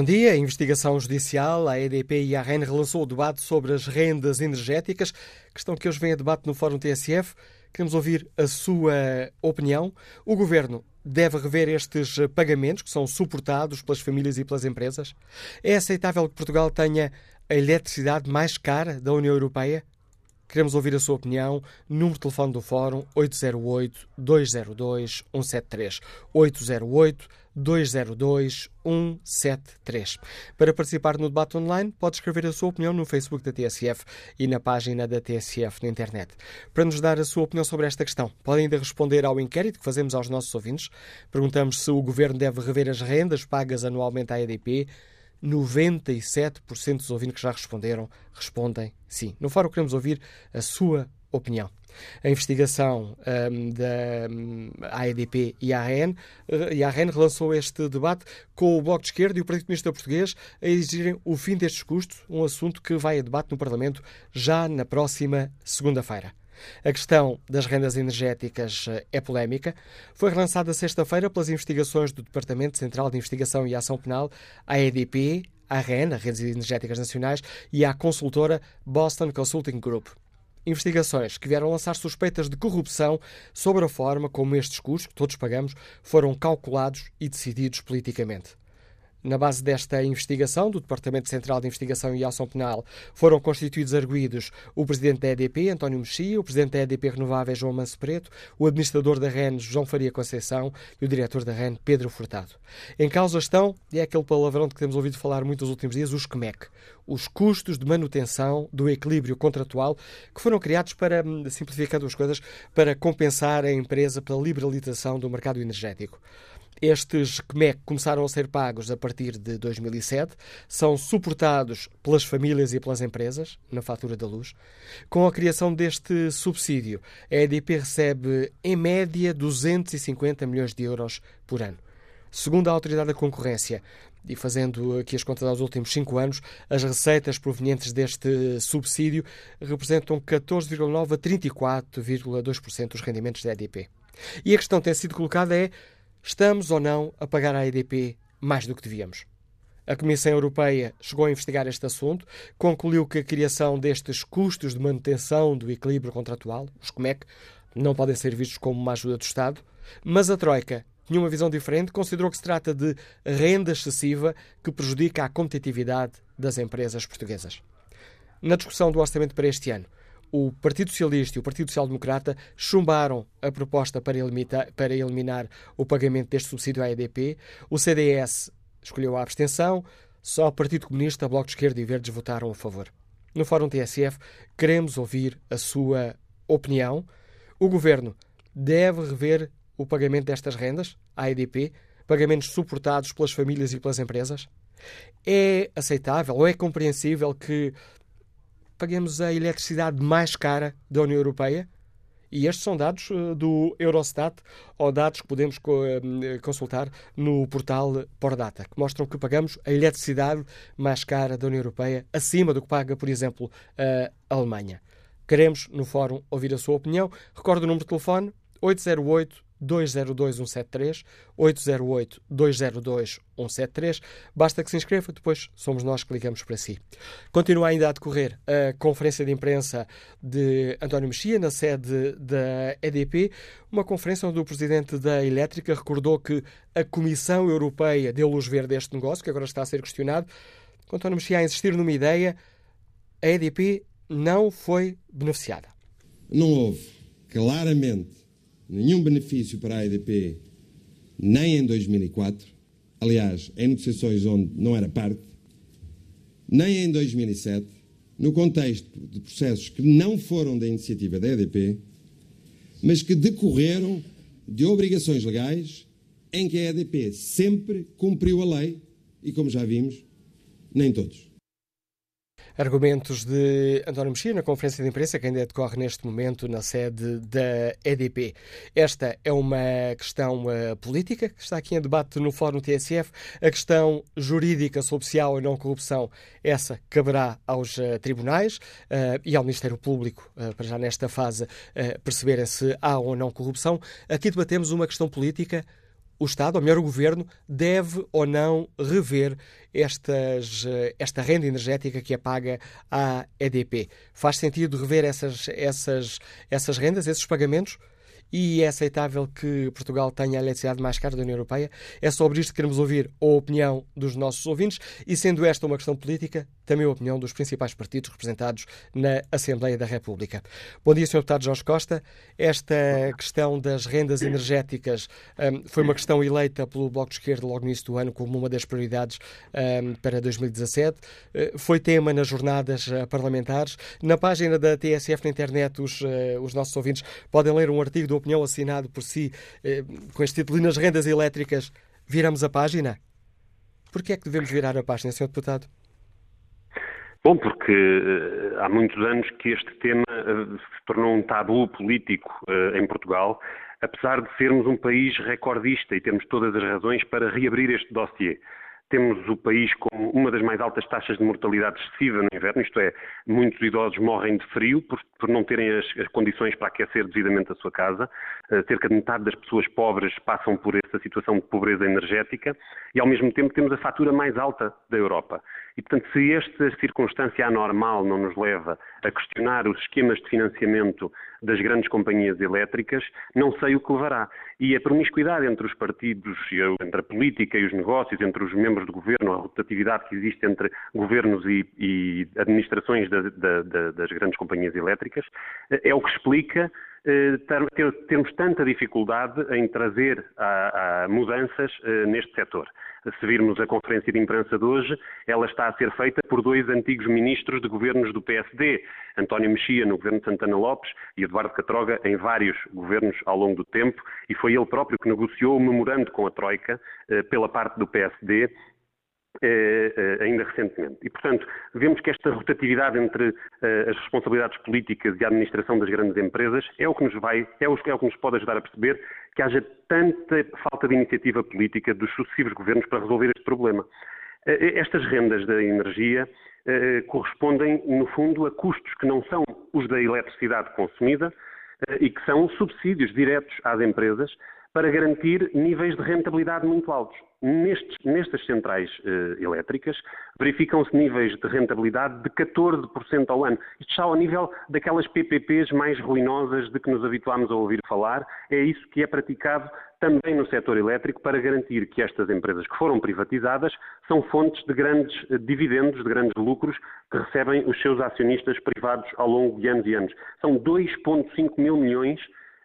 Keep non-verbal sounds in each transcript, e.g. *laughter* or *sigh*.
Bom dia. A investigação judicial, a EDP e a REN relançou o debate sobre as rendas energéticas, questão que hoje vem a debate no Fórum TSF. Queremos ouvir a sua opinião. O Governo deve rever estes pagamentos que são suportados pelas famílias e pelas empresas? É aceitável que Portugal tenha a eletricidade mais cara da União Europeia? Queremos ouvir a sua opinião. Número de telefone do Fórum 808-202-173. 808-202-173. Para participar no debate online, pode escrever a sua opinião no Facebook da TSF e na página da TSF na internet. Para nos dar a sua opinião sobre esta questão, pode ainda responder ao inquérito que fazemos aos nossos ouvintes. Perguntamos se o Governo deve rever as rendas pagas anualmente à EDP 97% dos ouvintes que já responderam respondem sim. No fórum queremos ouvir a sua opinião. A investigação um, da um, AEDP e a AN, uh, e a AN relançou este debate com o Bloco de Esquerda e o Partido Comunista Português a exigirem o fim destes custos, um assunto que vai a debate no Parlamento já na próxima segunda-feira. A questão das rendas energéticas eh, é polémica. Foi relançada sexta-feira pelas investigações do Departamento Central de Investigação e Ação Penal, a EDP, a REN, a Redes Energéticas Nacionais, e a consultora Boston Consulting Group. Investigações que vieram lançar suspeitas de corrupção sobre a forma como estes custos, que todos pagamos, foram calculados e decididos politicamente. Na base desta investigação, do Departamento Central de Investigação e Ação Penal, foram constituídos arguídos o presidente da EDP, António Mexia, o presidente da EDP Renováveis, João Manso Preto, o administrador da REN, João Faria Conceição, e o diretor da REN, Pedro Furtado. Em causa estão, e é aquele palavrão de que temos ouvido falar muito nos últimos dias, os CMEC, os custos de manutenção do equilíbrio contratual, que foram criados para, hum, simplificando as coisas, para compensar a empresa pela liberalização do mercado energético. Estes CMEC começaram a ser pagos a partir de 2007, são suportados pelas famílias e pelas empresas na fatura da luz. Com a criação deste subsídio, a EDP recebe, em média, 250 milhões de euros por ano. Segundo a Autoridade da Concorrência, e fazendo aqui as contas aos últimos cinco anos, as receitas provenientes deste subsídio representam 14,9% a 34,2% dos rendimentos da EDP. E a questão que tem sido colocada é Estamos ou não a pagar à EDP mais do que devíamos? A Comissão Europeia chegou a investigar este assunto, concluiu que a criação destes custos de manutenção do equilíbrio contratual, os COMEC, não podem ser vistos como uma ajuda do Estado, mas a Troika tinha uma visão diferente, considerou que se trata de renda excessiva que prejudica a competitividade das empresas portuguesas. Na discussão do orçamento para este ano, o Partido Socialista e o Partido Social Democrata chumbaram a proposta para eliminar, para eliminar o pagamento deste subsídio à EDP. O CDS escolheu a abstenção. Só o Partido Comunista, Bloco de Esquerda e Verdes votaram a favor. No Fórum TSF, queremos ouvir a sua opinião. O Governo deve rever o pagamento destas rendas à EDP, pagamentos suportados pelas famílias e pelas empresas? É aceitável ou é compreensível que paguemos a eletricidade mais cara da União Europeia. E estes são dados eh, do Eurostat ou dados que podemos eh, consultar no portal Pordata, que mostram que pagamos a eletricidade mais cara da União Europeia, acima do que paga, por exemplo, a Alemanha. Queremos, no fórum, ouvir a sua opinião. Recordo o número de telefone 808 202 173, 808 202 173. Basta que se inscreva, depois somos nós que ligamos para si. Continua ainda a decorrer a conferência de imprensa de António Mexia, na sede da EDP, uma conferência onde o presidente da Elétrica recordou que a Comissão Europeia deu luz verde a este negócio, que agora está a ser questionado. António Mexia a insistir numa ideia, a EDP não foi beneficiada. Não houve, claramente, nenhum benefício para a EDP, nem em 2004, aliás, em negociações onde não era parte, nem em 2007, no contexto de processos que não foram da iniciativa da EDP, mas que decorreram de obrigações legais em que a EDP sempre cumpriu a lei e, como já vimos, nem todos. Argumentos de António Mexia na conferência de imprensa que ainda decorre neste momento na sede da EDP. Esta é uma questão uh, política que está aqui em debate no Fórum TSF. A questão jurídica sobre se há ou não corrupção, essa caberá aos uh, tribunais uh, e ao Ministério Público, para já nesta fase perceberem se há ou não corrupção. Aqui debatemos uma questão política o Estado, ou melhor, o Governo, deve ou não rever estas, esta renda energética que é paga à EDP? Faz sentido rever essas, essas, essas rendas, esses pagamentos? E é aceitável que Portugal tenha a eletricidade mais cara da União Europeia. É sobre isto que queremos ouvir a opinião dos nossos ouvintes e, sendo esta uma questão política, também a opinião dos principais partidos representados na Assembleia da República. Bom dia, Sr. Deputado Jorge Costa. Esta questão das rendas energéticas um, foi uma questão eleita pelo Bloco de Esquerda logo no início do ano como uma das prioridades um, para 2017. Uh, foi tema nas jornadas uh, parlamentares. Na página da TSF na internet, os, uh, os nossos ouvintes podem ler um artigo do opinião assinado por si, eh, com este título, nas rendas elétricas, viramos a página? Por que é que devemos virar a página, Sr. Deputado? Bom, porque uh, há muitos anos que este tema uh, se tornou um tabu político em Portugal, apesar de sermos um país recordista e temos todas as razões para reabrir este dossiê. Temos o país com uma das mais altas taxas de mortalidade excessiva no inverno, isto é, muitos idosos morrem de frio por, por não terem as, as, condições para aquecer devidamente a sua casa. Uh, cerca de metade das pessoas pobres passam por essa situação de pobreza energética e, ao mesmo tempo, temos a fatura mais alta da Europa. E, portanto, se esta circunstância anormal não nos leva a questionar os esquemas de financiamento das grandes companhias elétricas, não sei o que levará. E a promiscuidade entre os partidos, entre a política e os negócios, entre os membros do governo, a rotatividade que existe entre governos e, e administrações da, da, da, das grandes companhias elétricas, é o que explica eh, termos tanta dificuldade em trazer a, a mudanças eh, neste setor. Se virmos a conferência de imprensa de hoje, ela está a ser feita por dois antigos ministros de governos do PSD, António Mexia no governo de Santana Lopes e Eduardo Catroga em vários governos ao longo do tempo, e foi ele próprio que negociou o memorando com a Troika eh, pela parte do PSD ainda recentemente. E, portanto, vemos que esta rotatividade entre eh, as responsabilidades políticas e a administração das grandes empresas é o que nos vai, é é o que nos pode ajudar a perceber que haja tanta falta de iniciativa política dos sucessivos governos para resolver este problema. Estas rendas da energia correspondem, no fundo, a custos que não são os da eletricidade consumida e que são subsídios diretos às empresas para garantir níveis de rentabilidade muito altos. Nestes, nestas centrais uh, elétricas, verificam-se níveis de rentabilidade de 14% ao ano. Isto está ao nível daquelas PPPs mais ruinosas de que nos habituámos a ouvir falar. É isso que é praticado também no setor elétrico para garantir que estas empresas que foram privatizadas são fontes de grandes uh, dividendos, de grandes lucros que recebem os seus acionistas privados ao longo de anos e anos. São 2,5 mil milhões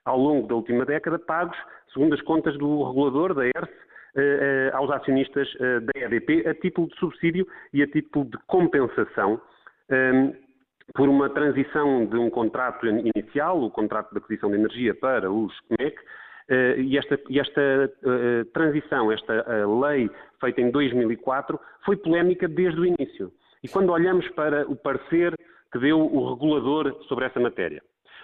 ao longo da última década pagos, segundo as contas do regulador da ERSE, eh, eh, aos acionistas eh, da EDP a título de subsídio e a título de compensação ehm, por uma transição de um contrato inicial, o contrato de aquisição de energia, para os CMEC, e esta, esta transição, esta lei feita em 2004, foi polémica desde o início. E quando olhamos para o parecer que deu o regulador sobre essa matéria,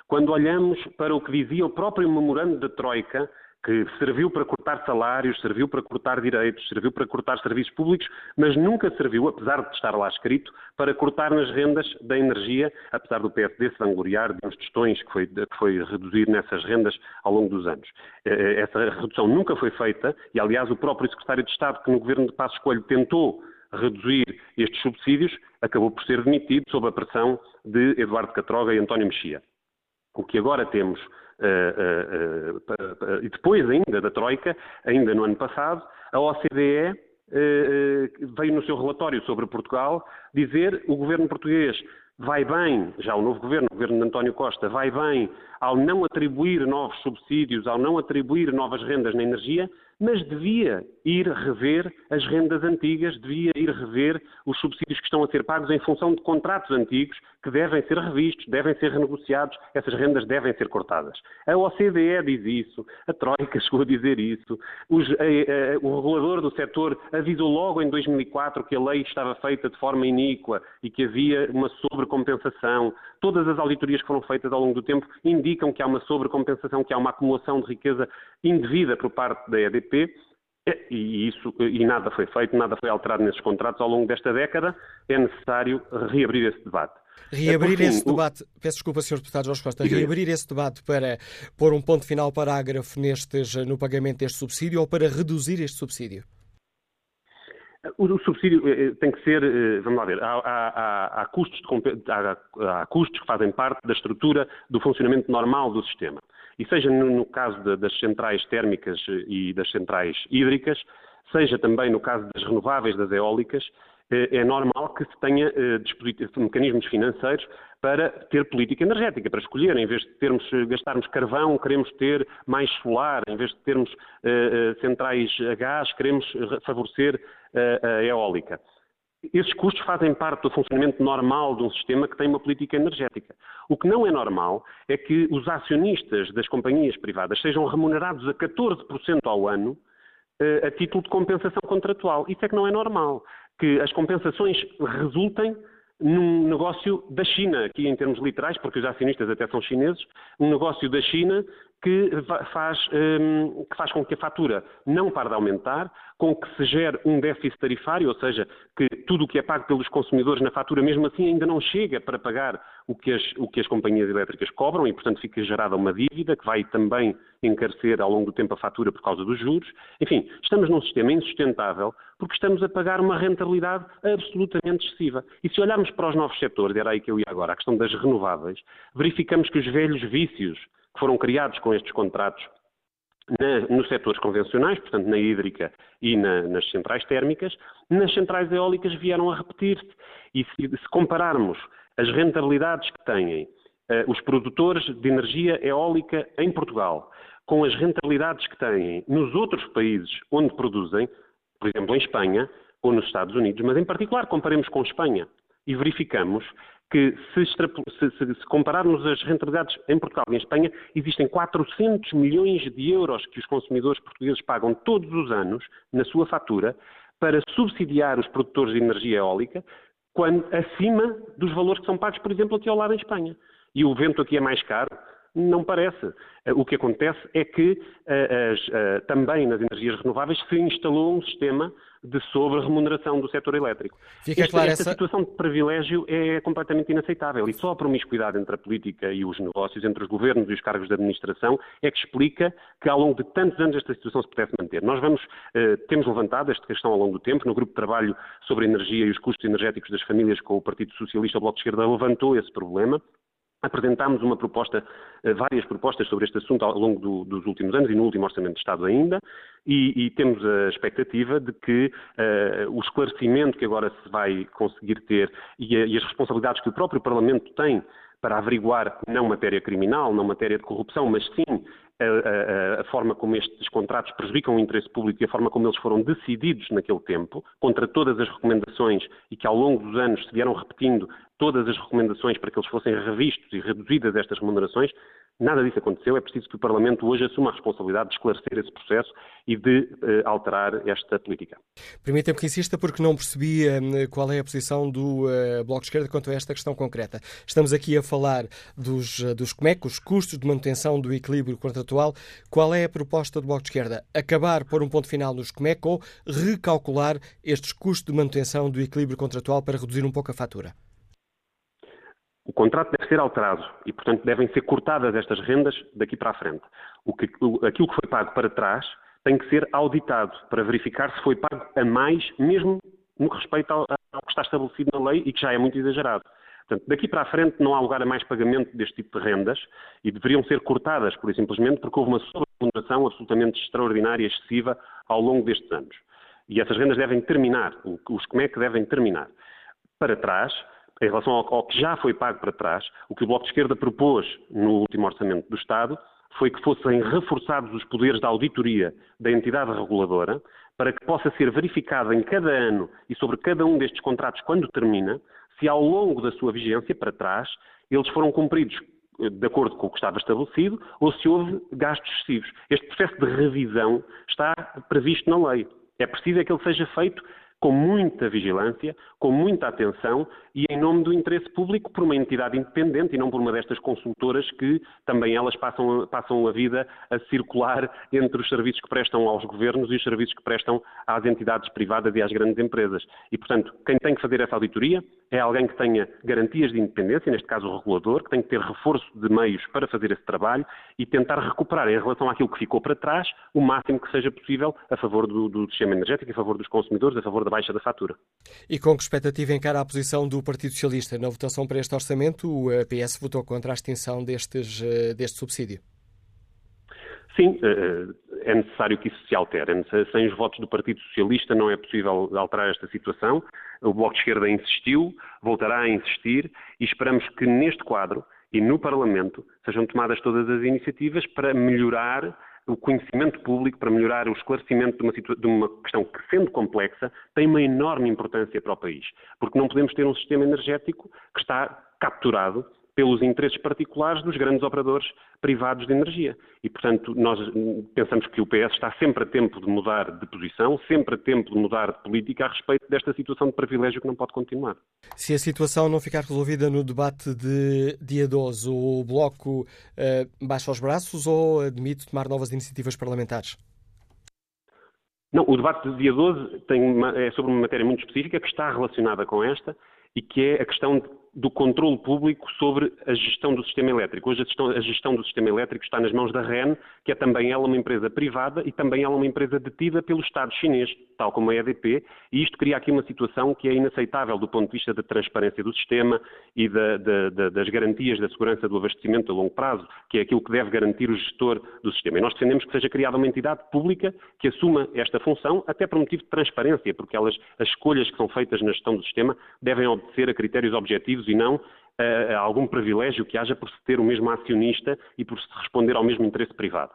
quando olhamos para o que dizia o próprio memorando da Troika, que serviu para cortar salários, serviu para cortar direitos, serviu para cortar serviços públicos, mas nunca serviu, apesar de estar lá escrito, para cortar nas rendas da energia, apesar do PSD se vangloriar de uns tostões que foi, que foi reduzir nessas rendas ao longo dos anos. Eh, eh, essa redução nunca foi feita e, aliás, o próprio secretário de Estado, que no governo de Passos Coelho tentou reduzir estes subsídios, acabou por ser demitido sob a pressão de Eduardo Catroga e António Mexia. O que agora temos Uh, uh, e depois ainda da Troika, ainda no ano passado, a OCDE veio no seu relatório sobre Portugal dizer o governo português vai bem, já o novo governo, o governo de António Costa, vai bem ao não atribuir novos subsídios, ao não atribuir novas rendas na energia, mas devia ir rever as rendas antigas, devia ir rever os subsídios que estão a ser pagos em função de contratos antigos que devem ser revistos, devem ser renegociados, essas rendas devem ser cortadas. A OCDE diz isso, a Troika *laughs* chegou a dizer isso, os, a, a, o regulador do setor avisou logo em 2004 que a lei estava feita de forma iníqua e que havia uma sobrecompensação. Todas as auditorias que foram feitas ao longo do tempo indicam que há uma sobrecompensação, que há uma acumulação de riqueza indevida por parte da EDP. E, isso, e nada foi feito, nada foi alterado nesses contratos ao longo desta década, é necessário reabrir esse debate. Reabrir fim, esse debate, o... peço desculpa, Sr. Deputado Jorge Costa, reabrir esse debate para pôr um ponto final parágrafo nestes, no pagamento deste subsídio ou para reduzir este subsídio? O, subsídio eh, eh, tem que ser, eh, vamos lá ver, há, há, há, custos de, há, custos que fazem parte da estrutura do funcionamento normal do sistema. E seja no, no caso de, das centrais térmicas e das centrais hídricas, seja também no caso das renováveis, das eólicas, é normal que se tenha mecanismos financeiros para ter política energética, para escolher, em vez de termos, gastarmos carvão, queremos ter mais solar, em vez de termos uh, centrais a gás, queremos favorecer uh, a eólica. Esses custos fazem parte do funcionamento normal de um sistema que tem uma política energética. O que não é normal é que os acionistas das companhias privadas sejam remunerados a 14% ao ano uh, a título de compensação contratual. Isso é que não é normal. Que as compensações resultem num negócio da China, aqui em termos literais, porque os acionistas até são chineses, um negócio da China que faz, um, que faz com que a fatura não pare de aumentar, com que se gere um déficit tarifário, ou seja, que tudo o que é pago pelos consumidores na fatura, mesmo assim, ainda não chega para pagar o que as, o que as companhias elétricas cobram e, portanto, fica gerada uma dívida que vai também encarecer ao longo do tempo a fatura por causa dos juros. Enfim, estamos num sistema insustentável porque estamos a pagar uma rentabilidade absolutamente excessiva. E se olharmos para os novos setores, era aí que eu ia agora, a questão das renováveis, verificamos que os velhos vícios que foram criados com estes contratos na, nos setores convencionais, portanto na hídrica e na, nas centrais térmicas, nas centrais eólicas vieram a repetir-se. E se, se, compararmos as rentabilidades que têm. Uh, os produtores de energia eólica em Portugal com as rentabilidades que têm nos outros países onde produzem, por exemplo em Espanha ou nos Estados Unidos, mas em particular comparemos com Espanha e verificamos que se, se, se, compararmos as rentabilidades em Portugal e em Espanha, existem 400 milhões de euros que os consumidores portugueses pagam todos os anos na sua fatura para subsidiar os produtores de energia eólica, quando acima dos valores que são pagos, por exemplo, aqui ao lado em Espanha. E o vento aqui é mais caro, não parece. Eh, o que acontece é que eh, as, eh, também nas energias renováveis se instalou um sistema de sobre-remuneração do setor elétrico. Fica esta, essa... situação de privilégio é completamente inaceitável e só a promiscuidade entre a política e os negócios, entre os governos e os cargos de administração, é que explica que ao longo de tantos anos esta situação se pudesse manter. Nós vamos, temos levantado esta questão ao longo do tempo, no grupo de trabalho sobre a energia e os custos energéticos das famílias com o Partido Socialista, o Bloco de Esquerda levantou esse problema. Apresentámos uma proposta, eh, várias propostas sobre este assunto ao longo do, dos últimos anos e no último Orçamento de Estado ainda, e, e temos a expectativa de que uh, o esclarecimento que agora se vai conseguir ter e, a, e as responsabilidades que o próprio Parlamento tem para averiguar não matéria criminal, não matéria de corrupção, mas sim a, a, forma como estes contratos prejudicam o interesse público e a forma como eles foram decididos naquele tempo, contra todas as recomendações e que ao longo dos anos se vieram repetindo todas as recomendações para que eles fossem revistos e reduzidas estas remunerações, nada disso aconteceu. É preciso que o Parlamento hoje assuma a responsabilidade de esclarecer esse processo e de uh, alterar esta política. Permita-me que insista porque não percebi uh, qual é a posição do uh, Bloco de Esquerda quanto a esta questão concreta. Estamos aqui a falar dos, dos COMEC, os custos de manutenção do equilíbrio contratual. Qual é a proposta do Bloco de Esquerda? Acabar por um ponto final nos COMEC ou recalcular estes custos de manutenção do equilíbrio contratual para reduzir um pouco a fatura? O contrato deve ser alterado e, portanto, devem ser cortadas estas rendas daqui para a frente. O que, aquilo que foi pago para trás tem que ser auditado para verificar se foi pago a mais, mesmo no respeito ao, ao que está estabelecido na lei e que já é muito exagerado. Portanto, daqui para a frente não há lugar a mais pagamento deste tipo de rendas e deveriam ser cortadas, por simplesmente, porque houve uma sobreremuneração absolutamente extraordinária e excessiva ao longo destes anos. E essas rendas devem terminar, os COMEC devem terminar. Para trás, em relação ao, ao, que já foi pago para trás, o que o Bloco de Esquerda propôs no último orçamento do Estado foi que fossem reforçados os poderes da auditoria da entidade reguladora para que possa ser verificado em cada ano e sobre cada um destes contratos, quando termina, se ao longo da sua vigência, para trás, eles foram cumpridos eh, de acordo com o que estava estabelecido ou se houve gastos excessivos. Este processo de revisão está previsto na lei. É preciso é que ele seja feito com muita vigilância, com muita atenção e em nome do interesse público por uma entidade independente e não por uma destas consultoras que também elas passam, passam a vida a circular entre os serviços que prestam aos governos e os serviços que prestam às entidades privadas e às grandes empresas. E, portanto, quem tem que fazer essa auditoria é alguém que tenha garantias de independência, neste caso o regulador, que tem que ter reforço de meios para fazer esse trabalho e tentar recuperar em relação àquilo que ficou para trás o máximo que seja possível a favor do, do sistema energético, a favor dos consumidores, a favor da baixa da fatura. E com que expectativa encara a posição do Partido Socialista? Na votação para este orçamento, o PS votou contra a extinção destes, eh, deste subsídio. Sim, eh, é necessário que isso se altere. Sem os votos do Partido Socialista não é possível alterar esta situação. O Bloco de Esquerda insistiu, voltará a insistir e esperamos que neste quadro e no Parlamento sejam tomadas todas as iniciativas para melhorar o conhecimento público, para melhorar o esclarecimento de uma, de uma, questão que, sendo complexa, tem uma enorme importância para o país. Porque não podemos ter um sistema energético que está capturado pelos interesses particulares dos grandes operadores privados de energia. E, portanto, nós pensamos que o PS está sempre a tempo de mudar de posição, sempre a tempo de mudar de política a respeito desta situação de privilégio que não pode continuar. Se a situação não ficar resolvida no debate de dia 12, o Bloco uh, baixa os braços ou admite tomar novas iniciativas parlamentares? Não, o debate de dia 12 tem é sobre uma matéria muito específica que está relacionada com esta e que é a questão de do controle público sobre a gestão do sistema elétrico. Hoje a gestão, a gestão, do sistema elétrico está nas mãos da REN, que é também ela uma empresa privada e também ela uma empresa detida pelo Estado chinês, tal como a EDP, e isto cria aqui uma situação que é inaceitável do ponto de vista da transparência do sistema e da, da, da, das garantias da segurança do abastecimento a longo prazo, que é aquilo que deve garantir o gestor do sistema. E nós defendemos que seja criada uma entidade pública que assuma esta função, até por motivo de transparência, porque elas, as escolhas que são feitas na gestão do sistema devem obedecer a critérios objetivos e não a, a algum privilégio que haja por se ter o mesmo acionista e por se responder ao mesmo interesse privado.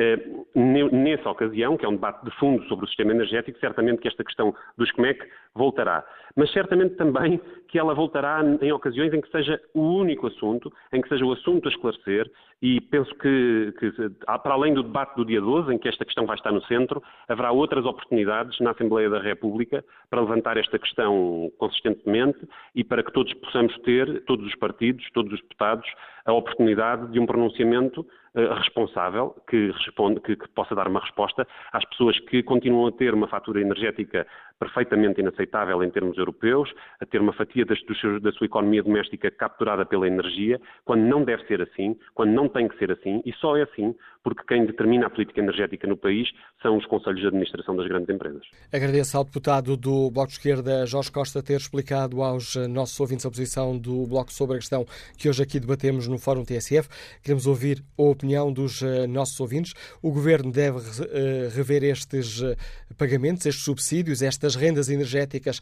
Eh, nessa ocasião, que é um debate de fundo sobre o sistema energético, certamente que esta questão do SCMEC voltará. Mas certamente também que ela voltará em ocasiões em que seja o único assunto, em que seja o assunto a esclarecer, e penso que, que, para além do debate do dia 12, em que esta questão vai estar no centro, haverá outras oportunidades na Assembleia da República para levantar esta questão consistentemente e para que todos possamos ter, todos os partidos, todos os deputados, a oportunidade de um pronunciamento responsável que, responde, que, que, possa dar uma resposta às pessoas que continuam a ter uma fatura energética perfeitamente inaceitável em termos europeus, a ter uma fatia das, da sua economia doméstica capturada pela energia, quando não deve ser assim, quando não tem que ser assim, e só é assim porque quem determina a política energética no país são os conselhos de administração das grandes empresas. Agradeço ao deputado do Bloco de Esquerda, Jorge Costa, ter explicado aos nossos ouvintes a posição do Bloco sobre a questão que hoje aqui debatemos no Fórum TSF. Queremos ouvir a opinião dos eh, nossos ouvintes. O Governo deve eh, rever estes eh, pagamentos, estes subsídios, estas rendas energéticas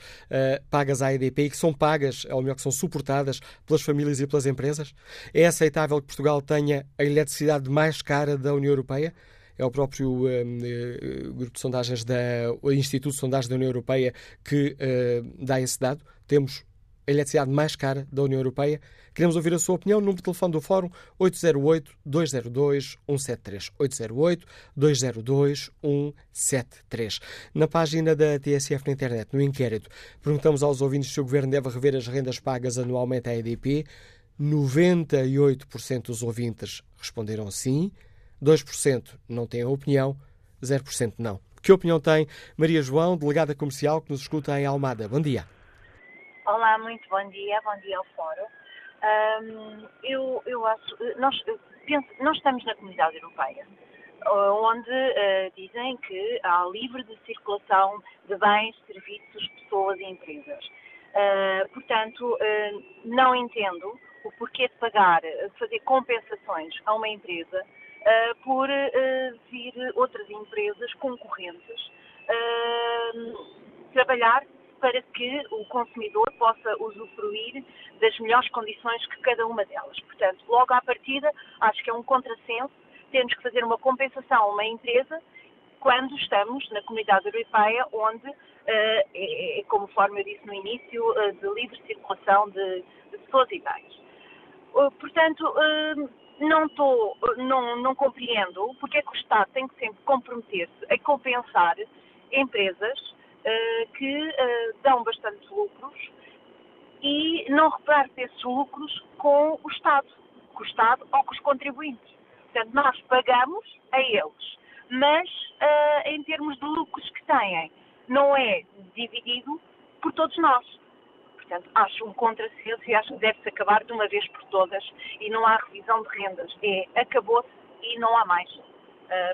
pagas à EDP e que são pagas, ou melhor, que são suportadas pelas famílias e pelas empresas? É aceitável que Portugal tenha a eletricidade mais cara da União Europeia? é o próprio uh, grupo de sondagens da o Instituto de Sondagens da União Europeia que uh, dá esse dado. Temos eletricidade mais cara da União Europeia. Queremos ouvir a sua opinião. Número de telefone do Fórum 808-202-173. 808-202-173. Na página da TSF na internet, no inquérito, perguntamos aos ouvintes se o Governo deve rever as rendas pagas anualmente à EDP. 98% dos ouvintes responderam sim, 2% não têm opinião, 0% não. Que opinião tem Maria João, delegada comercial que nos escuta em Almada? Bom dia. Olá, muito bom dia, bom dia ao Fórum. Um, eu, eu acho, nós, penso, nós estamos na comunidade europeia, onde uh, dizem que há livre de circulação de bens, serviços, pessoas e empresas. Uh, portanto, uh, não entendo o porquê de pagar, fazer compensações a uma empresa por vir outras empresas concorrentes trabalhar para que o consumidor possa usufruir das melhores condições que cada uma delas. Portanto, logo à partida, acho que é um contrassenso termos que fazer uma compensação a uma empresa quando estamos na comunidade europeia, onde, é, é, conforme eu disse no início, de livre circulação de, de pessoas e bens. Uh, portanto, não, tô, não, não compreendo porque é que o Estado tem que sempre comprometer-se a compensar empresas que uh, dão bastantes lucros e não repartem esses lucros com o Estado, com o Estado ou com os contribuintes. Portanto, nós pagamos a eles, mas uh, em termos de lucros que têm, não é dividido por todos nós. Portanto, acho um contrassenso e acho que deve-se acabar de uma vez por todas e não há revisão de rendas. É, acabou-se e não há mais.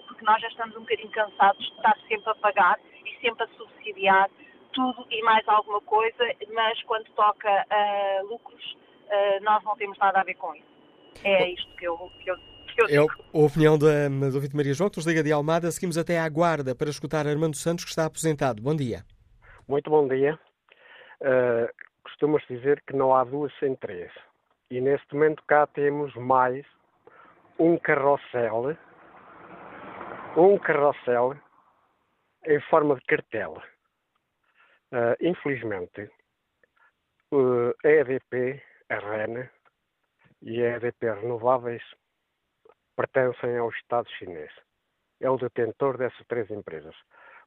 Porque nós já estamos um bocadinho cansados de estar sempre a pagar sempre a subsidiar tudo e mais alguma coisa, mas quando toca uh, lucros, uh, nós não temos nada a ver com isso. É isto que eu, que eu é a opinião da, do ouvinte Maria João, que nos liga de Almada. Seguimos até à guarda para escutar Armando Santos, que está aposentado. Bom dia. Muito bom dia. Uh, Costuma-se dizer que não há duas sem três. E neste momento cá temos mais um carrossel, um carrossel em forma de cartela. Uh, infelizmente, uh, a EDP, a REN e a EDP Renováveis pertencem ao Estado chinês. É o detentor dessas três empresas.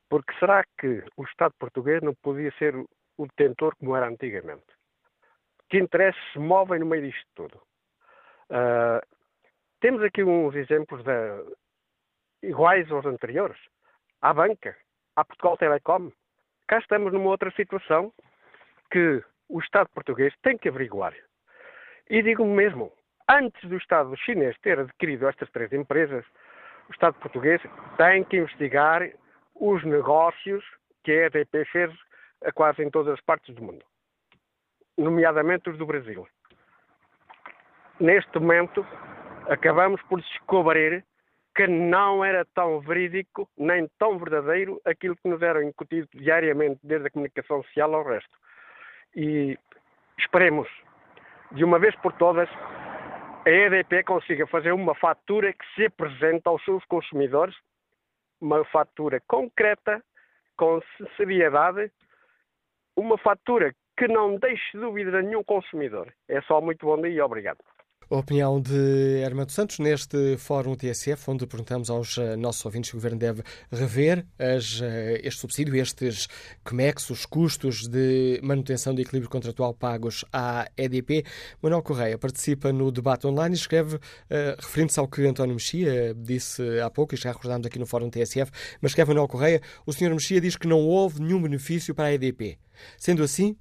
Porque será que o Estado português não podia ser o detentor como era antigamente? Que interesses se movem no meio disto tudo? Uh, temos aqui uns exemplos de, iguais aos anteriores. À banca, à Portugal Telecom. Cá estamos numa outra situação que o Estado português tem que averiguar. E digo mesmo, antes do Estado chinês ter adquirido estas três empresas, o Estado português tem que investigar os negócios que a EDP fez a quase em todas as partes do mundo, nomeadamente os do Brasil. Neste momento, acabamos por descobrir que não era tão verídico nem tão verdadeiro aquilo que nos era incutido diariamente, desde a comunicação social ao resto. E esperemos, de uma vez por todas, a EDP consiga fazer uma fatura que se apresente aos seus consumidores, uma fatura concreta, com seriedade, uma fatura que não deixe dúvida nenhum consumidor. É só muito bom dia e obrigado. A opinião de Armando Santos neste Fórum TSF, onde perguntamos aos uh, nossos ouvintes se o Governo deve rever as, uh, este subsídio, estes COMEX, os custos de manutenção do equilíbrio contratual pagos à EDP. Manuel Correia participa no debate online e escreve, uh, referindo-se ao que António Mexia disse há pouco, e já recordámos aqui no Fórum TSF, mas escreve Manuel Correia, o Sr. Mexia diz que não houve nenhum benefício para a EDP. Sendo assim,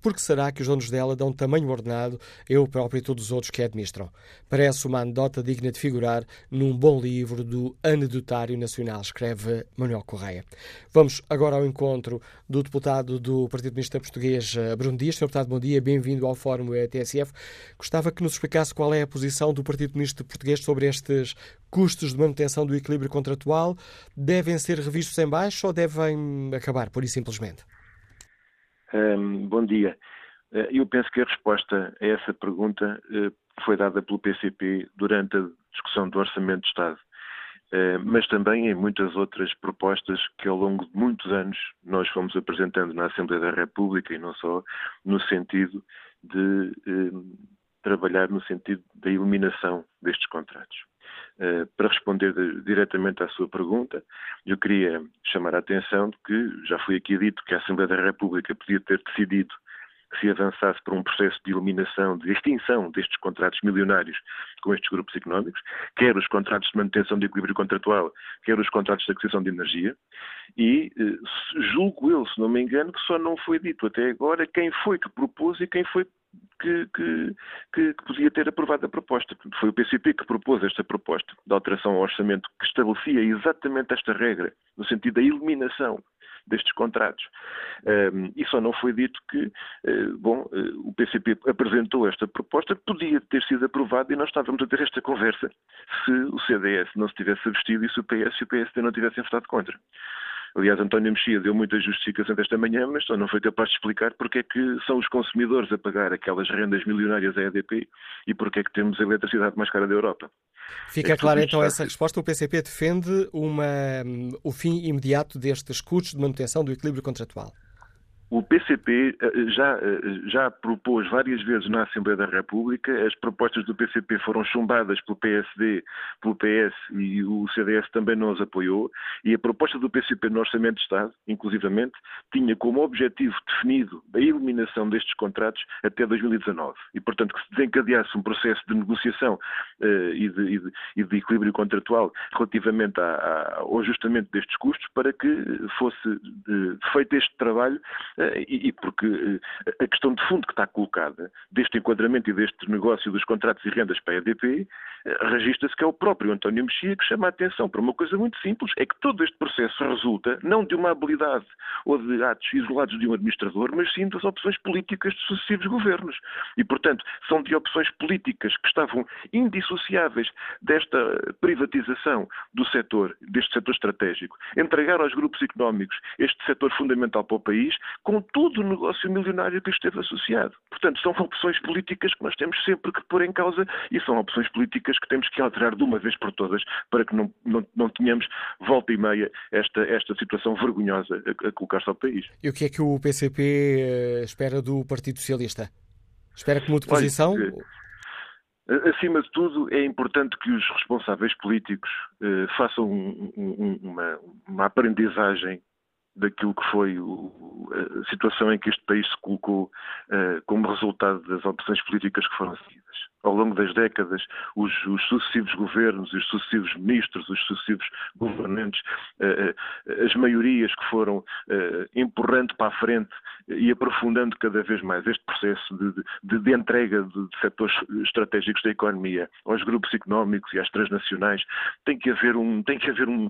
por que será que os donos dela dão tamanho ordenado, eu próprio e todos os outros que a administram? Parece uma anedota digna de figurar num bom livro do Anedotário Nacional, escreve Manuel Correia. Vamos agora ao encontro do deputado do Partido Comunista Português, eh, Bruno Dias. Sr. Deputado, bom dia, bem-vindo ao Fórum TSF. Gostava que nos explicasse qual é a posição do Partido Comunista Português sobre estes custos de manutenção do equilíbrio contratual. Devem ser revistos em baixo ou devem acabar, por e simplesmente? Um, bom dia. Uh, eu penso que a resposta a essa pergunta uh, foi dada pelo PCP durante a discussão do Orçamento de Estado, uh, mas também em muitas outras propostas que ao longo de muitos anos nós fomos apresentando na Assembleia da República e não só, no sentido de trabalhar no sentido da eliminação destes contratos. Uh, para responder de, diretamente à sua pergunta, eu queria chamar a atenção de que já foi aqui dito que a Assembleia da República podia ter decidido que se avançasse para um processo de eliminação, de extinção destes contratos milionários com estes grupos económicos, quer os contratos de manutenção de equilíbrio contratual, quer os contratos de aquisição de energia, e eh, julgo eu, se não me engano, que só não foi dito até agora quem foi que propôs e quem foi que, que, que, que, podia ter aprovado a proposta. Foi o PCP que propôs esta proposta de alteração ao orçamento que estabelecia exatamente esta regra, no sentido da eliminação destes contratos. Um, e só não foi dito que, uh, bom, uh, o PCP apresentou esta proposta, podia ter sido aprovada e nós estávamos a ter esta conversa se o CDS não se tivesse abstido e se o PS e o PSD não tivessem votado contra. Aliás, António Mexia deu muita justificação desta manhã, mas só não foi capaz de explicar porque é que são os consumidores a pagar aquelas rendas milionárias à EDP e porque é que temos a eletricidade mais cara da Europa. Fica é clara então essa resposta. O PCP defende uma, o fim imediato destes custos de manutenção do equilíbrio contratual. O PCP eh, já, eh, já propôs várias vezes na Assembleia da República, as propostas do PCP foram chumbadas pelo PSD, pelo PS e o CDS também não as apoiou, e a proposta do PCP no Orçamento de Estado, inclusivamente, tinha como objetivo definido a eliminação destes contratos até 2019. E, portanto, que se desencadeasse um processo de negociação uh, e, de, e, de, e, de, equilíbrio contratual relativamente à, à, ao ajustamento destes custos para que fosse uh, feito este trabalho e, porque eh, a questão de fundo que está colocada deste enquadramento e deste negócio dos contratos e rendas para a EDP eh, registra-se que é o próprio António Mexia que chama a atenção para uma coisa muito simples, é que todo este processo resulta não de uma habilidade ou de atos isolados de um administrador, mas sim das opções políticas de sucessivos governos. E, portanto, são de opções políticas que estavam indissociáveis desta privatização do setor, deste setor estratégico, entregar aos grupos económicos este setor fundamental para o país, com todo o negócio milionário que esteve associado. Portanto, são opções políticas que nós temos sempre que pôr em causa e são opções políticas que temos que alterar de uma vez por todas para que não, não, não tenhamos volta e meia esta, esta situação vergonhosa a, a colocar-se ao país. E o que é que o PCP eh, espera do Partido Socialista? Espera que mude posição? Olha, eh, Acima de tudo, é importante que os responsáveis políticos eh, façam um, um, uma, uma, aprendizagem daquilo que foi o, a situação em que este país se colocou uh, como resultado das opções políticas que foram seguidas ao longo das décadas, os, os, sucessivos governos, os sucessivos ministros, os sucessivos governantes, eh, eh, as maiorias que foram eh, empurrando para a frente e aprofundando cada vez mais este processo de, de, de entrega de, de, setores estratégicos da economia aos grupos económicos e às transnacionais, tem que haver um, tem que haver um,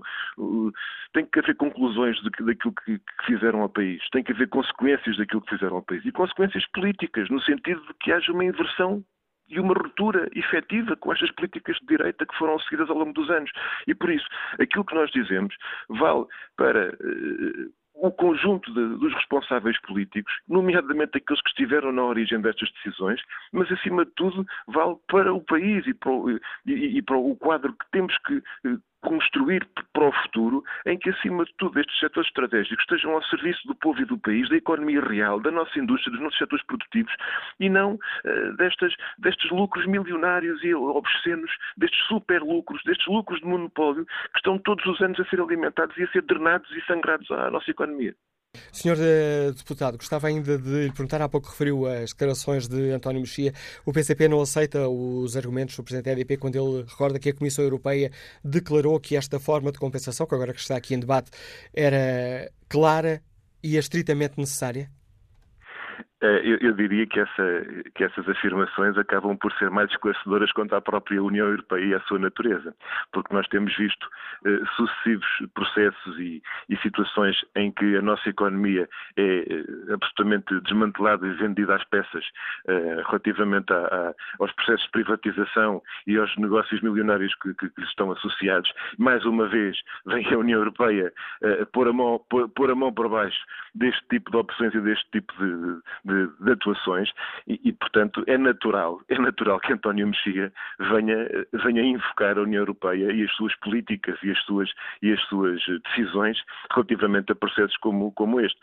tem que haver conclusões daquilo que, que fizeram ao país, tem que haver consequências daquilo que fizeram ao país. E consequências políticas, no sentido de que haja uma inversão e uma ruptura efetiva com estas políticas de direita que foram seguidas ao longo dos anos. E por isso, aquilo que nós dizemos vale para uh, o conjunto de, dos responsáveis políticos, nomeadamente aqueles que estiveram na origem destas decisões, mas acima de tudo vale para o país e para o, e, e para o quadro que temos que uh, construir para o futuro em que, acima de tudo, estes setores estratégicos estejam ao serviço do povo e do país, da economia real, da nossa indústria, dos nossos setores produtivos e não uh, destas, destes lucros milionários e obscenos, destes super lucros, destes lucros de monopólio que estão todos os anos a ser alimentados e a ser drenados e sangrados à nossa economia. Senhor uh, Deputado, gostava ainda de lhe perguntar, há pouco referiu as declarações de António Mexia. O PCP não aceita os argumentos do Presidente da EDP quando ele recorda que a Comissão Europeia declarou que esta forma de compensação, que agora que está aqui em debate, era clara e estritamente necessária? Eh, eu, eu, diria que, essa, que, essas afirmações acabam por ser mais esclarecedoras quanto à própria União Europeia e à sua natureza, porque nós temos visto eh, sucessivos processos e, e, situações em que a nossa economia é eh, absolutamente desmantelada e vendida às peças eh, relativamente a, a, aos processos de privatização e aos negócios milionários que, que, que lhes estão associados. Mais uma vez, vem a União Europeia eh, pôr, a mão, pôr, pôr a mão por baixo deste tipo de opções e deste tipo de, de, de atuações e, e, portanto, é natural, *laughs* é natural que António Mexia venha, venha invocar a União Europeia e as suas políticas e as suas, e as suas decisões relativamente a processos como, como este.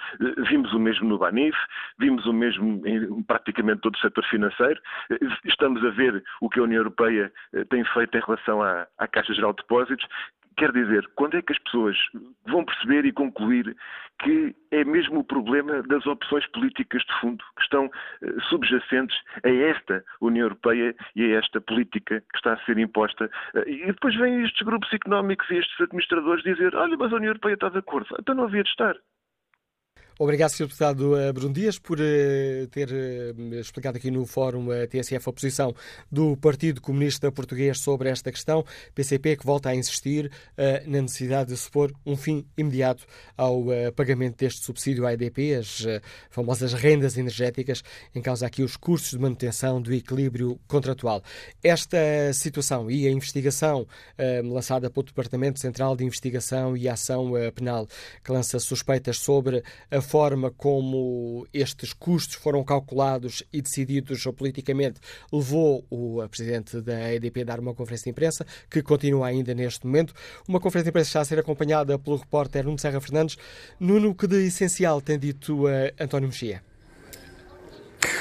Vimos o mesmo no Banif, vimos o mesmo em praticamente todo o setor financeiro, estamos a ver o que a União Europeia eh, tem feito em relação à, à Caixa Geral de Depósitos, Quer dizer, quando é que as pessoas vão perceber e concluir que é mesmo o problema das opções políticas de fundo que estão uh, subjacentes a esta União Europeia e a esta política que está a ser imposta? Uh, e depois vêm estes grupos económicos e estes administradores dizer: olha, mas a União Europeia está de acordo. Então não havia de estar. Obrigado, Sr. Deputado eh, Bruno Dias, por uh, ter uh, explicado aqui no Fórum uh, TSF a posição do Partido Comunista Português sobre esta questão. PCP que volta a insistir na necessidade de se pôr um fim imediato ao pagamento deste subsídio à EDP, as famosas rendas energéticas, em causa aqui os custos de manutenção do equilíbrio contratual. Esta situação e a investigação lançada pelo Departamento Central de Investigação e Ação Penal, que lança suspeitas sobre a forma como estes custos foram calculados e decididos politicamente levou o presidente da EDP a dar uma conferência de imprensa, que continua ainda neste momento. Uma conferência de imprensa está a ser acompanhada pelo repórter Nuno Serra Fernandes. Nuno, que de essencial tem dito António Mexia?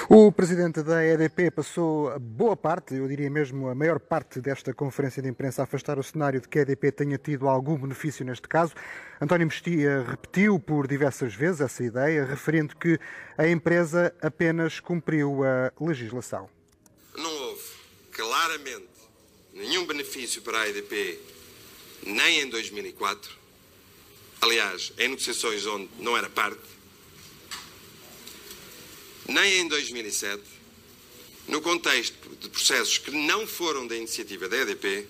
O presidente da EDP passou boa parte, eu diria mesmo a maior parte desta conferência de imprensa a afastar o cenário de que a EDP tenha tido algum benefício neste caso. António Mestia repetiu por diversas vezes essa ideia, referindo que a empresa apenas cumpriu a legislação. Não houve claramente nenhum benefício para a EDP, nem em 2004. Aliás, em negociações onde não era parte nem em 2007, no contexto de processos que não foram da iniciativa da EDP,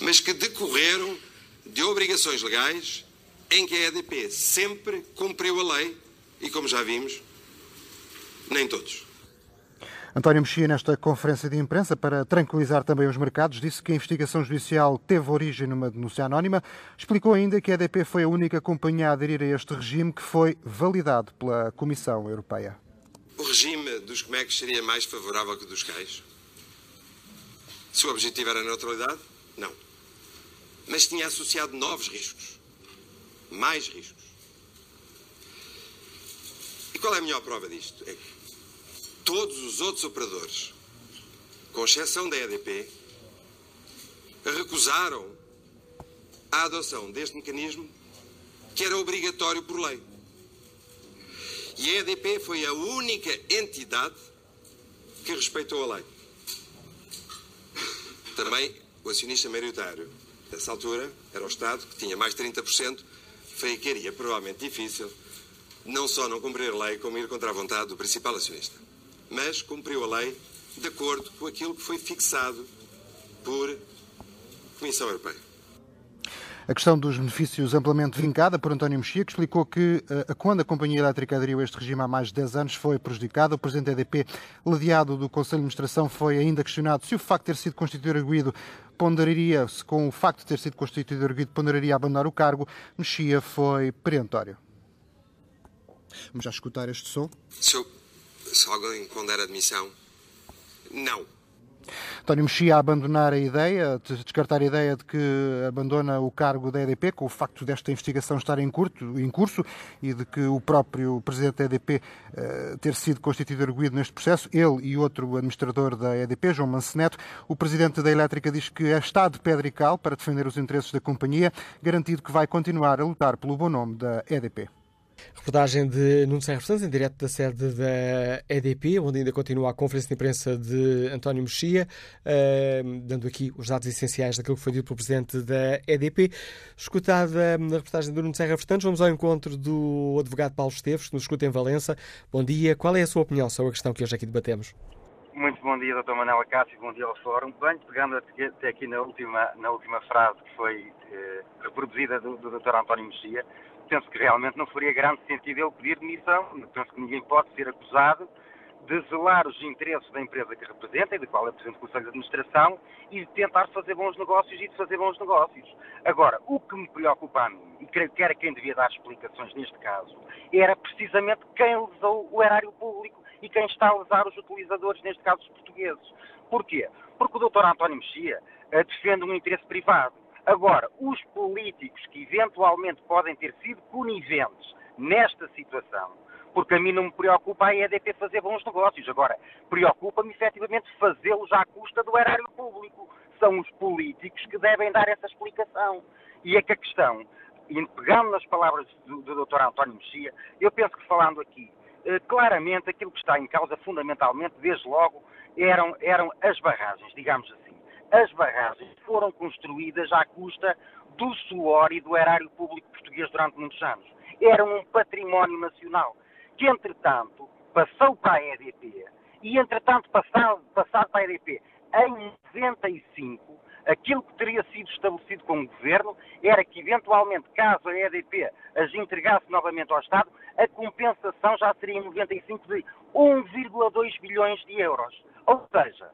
mas que decorreram de obrigações legais em que a EDP sempre cumpriu a lei e, como já vimos, nem todos. António Mexia, nesta conferência de imprensa, para tranquilizar também os mercados, disse que a investigação judicial teve origem numa denúncia anónima. Explicou ainda que a EDP foi a única companhia a aderir a este regime que foi validado pela Comissão Europeia. O regime dos comex seria mais favorável que o dos cães? Se o objetivo era a neutralidade? Não. Mas tinha associado novos riscos. Mais riscos. E qual é a melhor prova disto? É que todos os outros operadores, com exceção da EDP, recusaram a adoção deste mecanismo que era obrigatório por lei. E a EDP foi a única entidade que respeitou a lei. Também o acionista maioritário, nessa altura, era o Estado, que tinha mais de 30%, ficaria provavelmente difícil não só não cumprir a lei, como ir contra a vontade do principal acionista. Mas cumpriu a lei de acordo com aquilo que foi fixado por Comissão Europeia. A questão dos benefícios amplamente vincada por António Mexia, que explicou que uh, quando a Companhia Elétrica aderiu a este regime há mais de 10 anos foi prejudicada. O Presidente da EDP, ladeado do Conselho de Administração, foi ainda questionado se o facto de ter sido constituído arguído ponderaria, se com o facto de ter sido constituído arguído ponderaria abandonar o cargo. Mexia foi perentório. Vamos já escutar este som. Se, eu, se alguém pondera admissão, não. António Mexia a abandonar a ideia, descartar a ideia de que abandona o cargo da EDP, com o facto desta investigação estar em, curto, em curso e de que o próprio presidente da EDP uh, eh, ter sido constituído arguído neste processo, ele e outro administrador da EDP, João Manceneto. O presidente da Elétrica diz que está de pedra e cal para defender os interesses da companhia, garantido que vai continuar a lutar pelo bom nome da EDP. Reportagem de Nuno Serra Santos, em direto da sede da EDP, onde ainda continua a conferência de imprensa de António Mexia, uh, dando aqui os dados essenciais daquilo que foi dito pelo presidente da EDP. Escutada na reportagem de Nuno Serra Santos, vamos ao encontro do advogado Paulo Esteves, que nos escuta em Valença. Bom dia. Qual é a sua opinião sobre a questão que hoje aqui debatemos? Muito bom dia, Dr. Manuel Acácio, bom dia ao Fórum. Bem, pegando até aqui na última, na última frase que foi eh, reproduzida do, do Dr. António Mexia, penso que realmente não faria grande sentido ele pedir demissão. Penso que ninguém pode ser acusado de zelar os interesses da empresa que representa e da qual é Presidente do Conselho de Administração e de tentar fazer bons negócios e de fazer bons negócios. Agora, o que me preocupa a mim, e creio que era quem devia dar explicações neste caso, era precisamente quem lesou o erário público e quem está a lesar os utilizadores, neste caso os portugueses. Porquê? Porque o Dr. António Mexia uh, defende um interesse privado Agora, os políticos que eventualmente podem ter sido coniventes nesta situação, porque a mim não me preocupa a EDP fazer bons negócios. Agora, preocupa-me efetivamente fazê-los à custa do erário público. São os políticos que devem dar essa explicação. E é que a questão, pegando nas palavras do, do Dr. António Mexia, eu penso que falando aqui, eh, claramente aquilo que está em causa fundamentalmente, desde logo, eram, eram as barragens, digamos assim as barragens foram construídas à custa do suor e do erário público português durante muitos anos. Eram um património nacional que, entretanto, passou para a EDP e, entretanto, passado, passado para a EDP em 95, aquilo que teria sido estabelecido com o Governo era que, eventualmente, caso a EDP as entregasse novamente ao Estado, a compensação já seria em 95 de 1,2 bilhões de euros. Ou seja,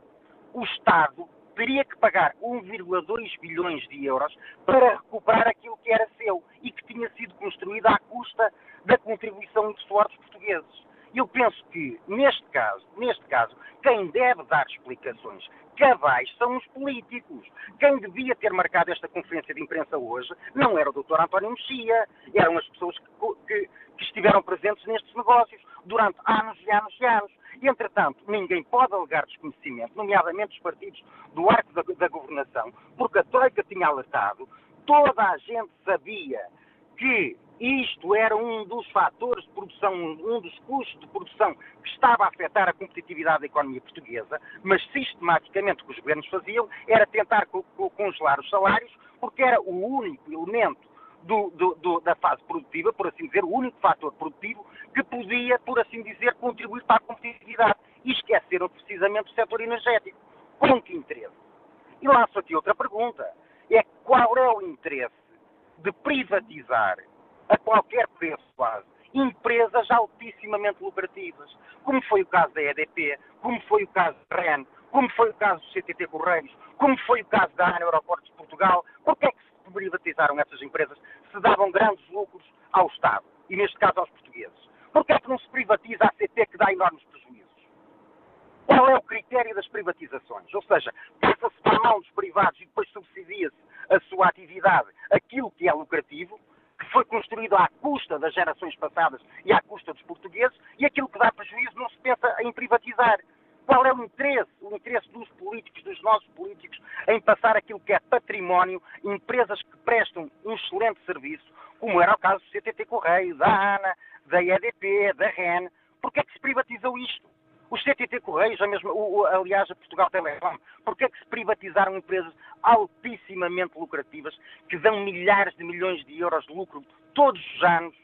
o Estado teria que pagar 1,2 bilhões de euros para recuperar aquilo que era seu e que tinha sido construído à custa da contribuição de suor dos portugueses. Eu penso que, neste caso, neste caso, quem deve dar explicações cabais são os políticos. Quem devia ter marcado esta conferência de imprensa hoje não era o Dr. António Mexia, eram as pessoas que, que, que estiveram presentes nestes negócios durante anos e anos e anos. Entretanto, ninguém pode alegar desconhecimento, nomeadamente os partidos do arco da, da governação, porque a Troika tinha alertado, toda a gente sabia que isto era um dos fatores de produção, um dos custos de produção que estava a afetar a competitividade da economia portuguesa, mas sistematicamente o que os governos faziam era tentar congelar os salários, porque era o único elemento do, do, do, da fase produtiva, por assim dizer, o único fator produtivo que podia, por assim dizer, contribuir para a competitividade. E esqueceram precisamente o setor energético. Com que interesse? E lanço aqui outra pergunta. É qual é o interesse de privatizar a qualquer preço quase, empresas altissimamente lucrativas, como foi o caso da EDP, como foi o caso da REN, como foi o caso do CTT Correios, como foi o caso da ANA Aeroportos de Portugal. Por que é que se privatizaram essas empresas se davam grandes lucros ao Estado, e neste caso aos portugueses? Por que é que não se privatiza a CT que dá enormes prejuízos? Qual é o critério das privatizações? Ou seja, passa-se para a mão dos privados e depois subsidia-se a sua atividade aquilo que é lucrativo, que foi construído à custa das gerações passadas e à custa dos portugueses, e aquilo que dá prejuízo não se pensa em privatizar. Qual é o interesse, o interesse dos políticos, dos nossos políticos, em passar aquilo que é património, empresas que prestam um excelente serviço, como era o caso do CTT Correio, da ANA, da EDP, da REN. Porquê é que se privatizou isto? Os CTT Correios, mesmo, o, aliás, a Portugal Telecom, porque é que se privatizaram empresas altissimamente lucrativas que dão milhares de milhões de euros de lucro todos os anos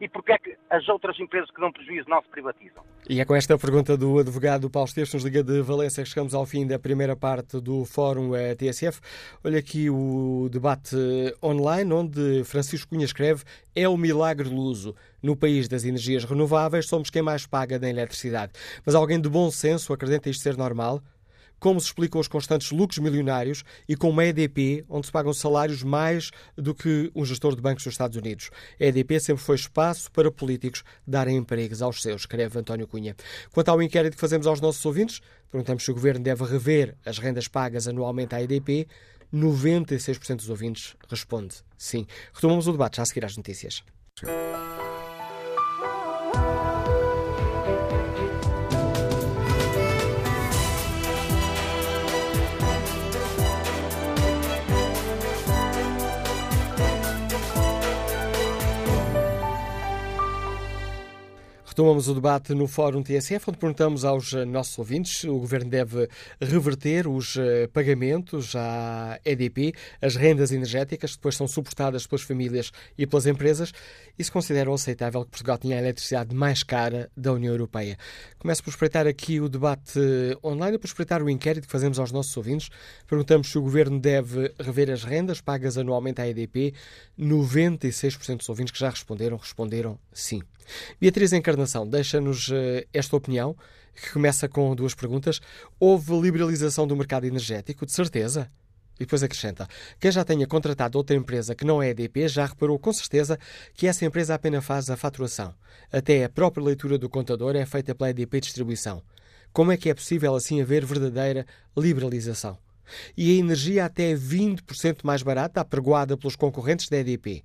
e porque é que as outras empresas que dão prejuízo não se privatizam? E é com esta pergunta do advogado Paulo Esteves, nos Liga de Valência, que chegamos ao fim da primeira parte do Fórum eh, TSF. Olha aqui o debate online, onde Francisco Cunha escreve é o milagre do uso. No país das energias renováveis, somos quem mais paga da eletricidade. Mas alguém de bom senso acredita isto ser normal? Como se explicam os constantes lucros milionários e com uma EDP onde se pagam salários mais do que um gestor de bancos dos Estados Unidos. A EDP sempre foi espaço para políticos darem empregos aos seus, escreve António Cunha. Quanto ao inquérito que fazemos aos nossos ouvintes, perguntamos se o Governo deve rever as rendas pagas anualmente à EDP. 96% dos ouvintes responde sim. Retomamos o debate já a seguir às notícias. Retomamos o debate no Fórum TSF, onde perguntamos aos eh, nossos ouvintes se o Governo deve reverter os eh, pagamentos à EDP, as rendas energéticas que depois são suportadas pelas famílias e pelas empresas, e se consideram aceitável que Portugal tenha a eletricidade mais cara da União Europeia. Começo por espreitar aqui o debate online por espreitar o inquérito que fazemos aos nossos ouvintes. Perguntamos se o Governo deve rever as rendas pagas anualmente à EDP. 96% dos ouvintes que já responderam, responderam sim. Beatriz Encarnação deixa-nos uh, esta opinião, que começa com duas perguntas. Houve liberalização do mercado energético? De certeza? E depois acrescenta: quem já tenha contratado outra empresa que não é EDP já reparou com certeza que essa empresa apenas faz a faturação. Até a própria leitura do contador é feita pela EDP Distribuição. Como é que é possível assim haver verdadeira liberalização? E a energia até 20% mais barata, apregoada pelos concorrentes da EDP.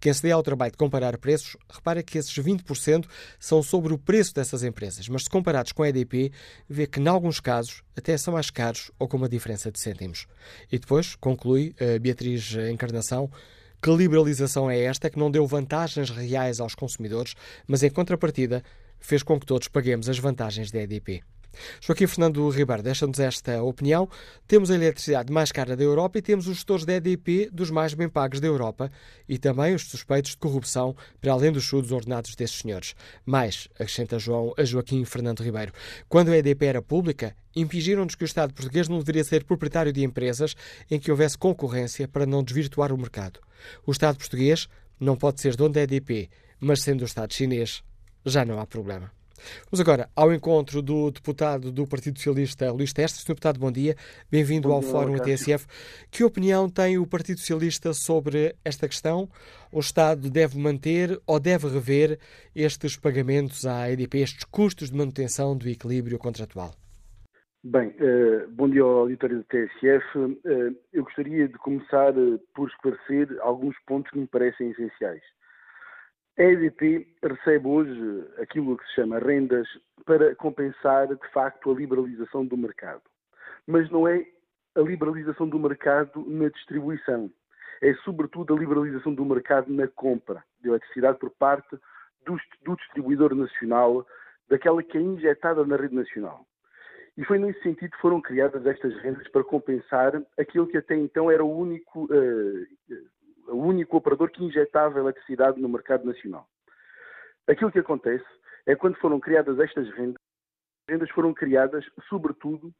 Quem se dê ao trabalho de comparar preços, repara que esses 20% são sobre o preço dessas empresas, mas se comparados com a EDP, vê que, em alguns casos, até são mais caros ou com uma diferença de cêntimos. E depois, conclui Beatriz Encarnação, que liberalização é esta que não deu vantagens reais aos consumidores, mas em contrapartida fez com que todos paguemos as vantagens da EDP. Joaquim Fernando Ribeiro deixa-nos esta opinião. Temos a eletricidade mais cara da Europa e temos os gestores da EDP dos mais bem pagos da Europa e também os suspeitos de corrupção, para além dos chudos ordenados desses senhores. Mais, acrescenta João, a Joaquim Fernando Ribeiro, quando a EDP era pública, impingiram-nos que o Estado português não deveria ser proprietário de empresas em que houvesse concorrência para não desvirtuar o mercado. O Estado português não pode ser dono da EDP, mas sendo o Estado chinês, já não há problema. Vamos agora ao encontro do deputado do Partido Socialista, Luís Testes. Sr. Deputado, bom dia. Bem-vindo ao Fórum TSF. Que opinião tem o Partido Socialista sobre esta questão? O Estado deve manter ou deve rever estes pagamentos à EDP, estes custos de manutenção do equilíbrio contratual? Bem, uh, bom dia ao auditório do TSF. Eh, eu gostaria de começar uh, por esclarecer alguns pontos que me parecem essenciais. A EDP recebe hoje aquilo que se chama rendas para compensar, de facto, a liberalização do mercado. Mas não é a liberalização do mercado na distribuição. É, sobretudo, a liberalização do mercado na compra de eletricidade por parte do, do distribuidor nacional, daquela que é injetada na rede nacional. E foi nesse sentido que foram criadas estas rendas para compensar aquilo que até então era o único uh, o único operador que injetava eletricidade no mercado nacional. Aquilo que acontece é quando foram criadas estas rendas, as rendas foram criadas, sobretudo,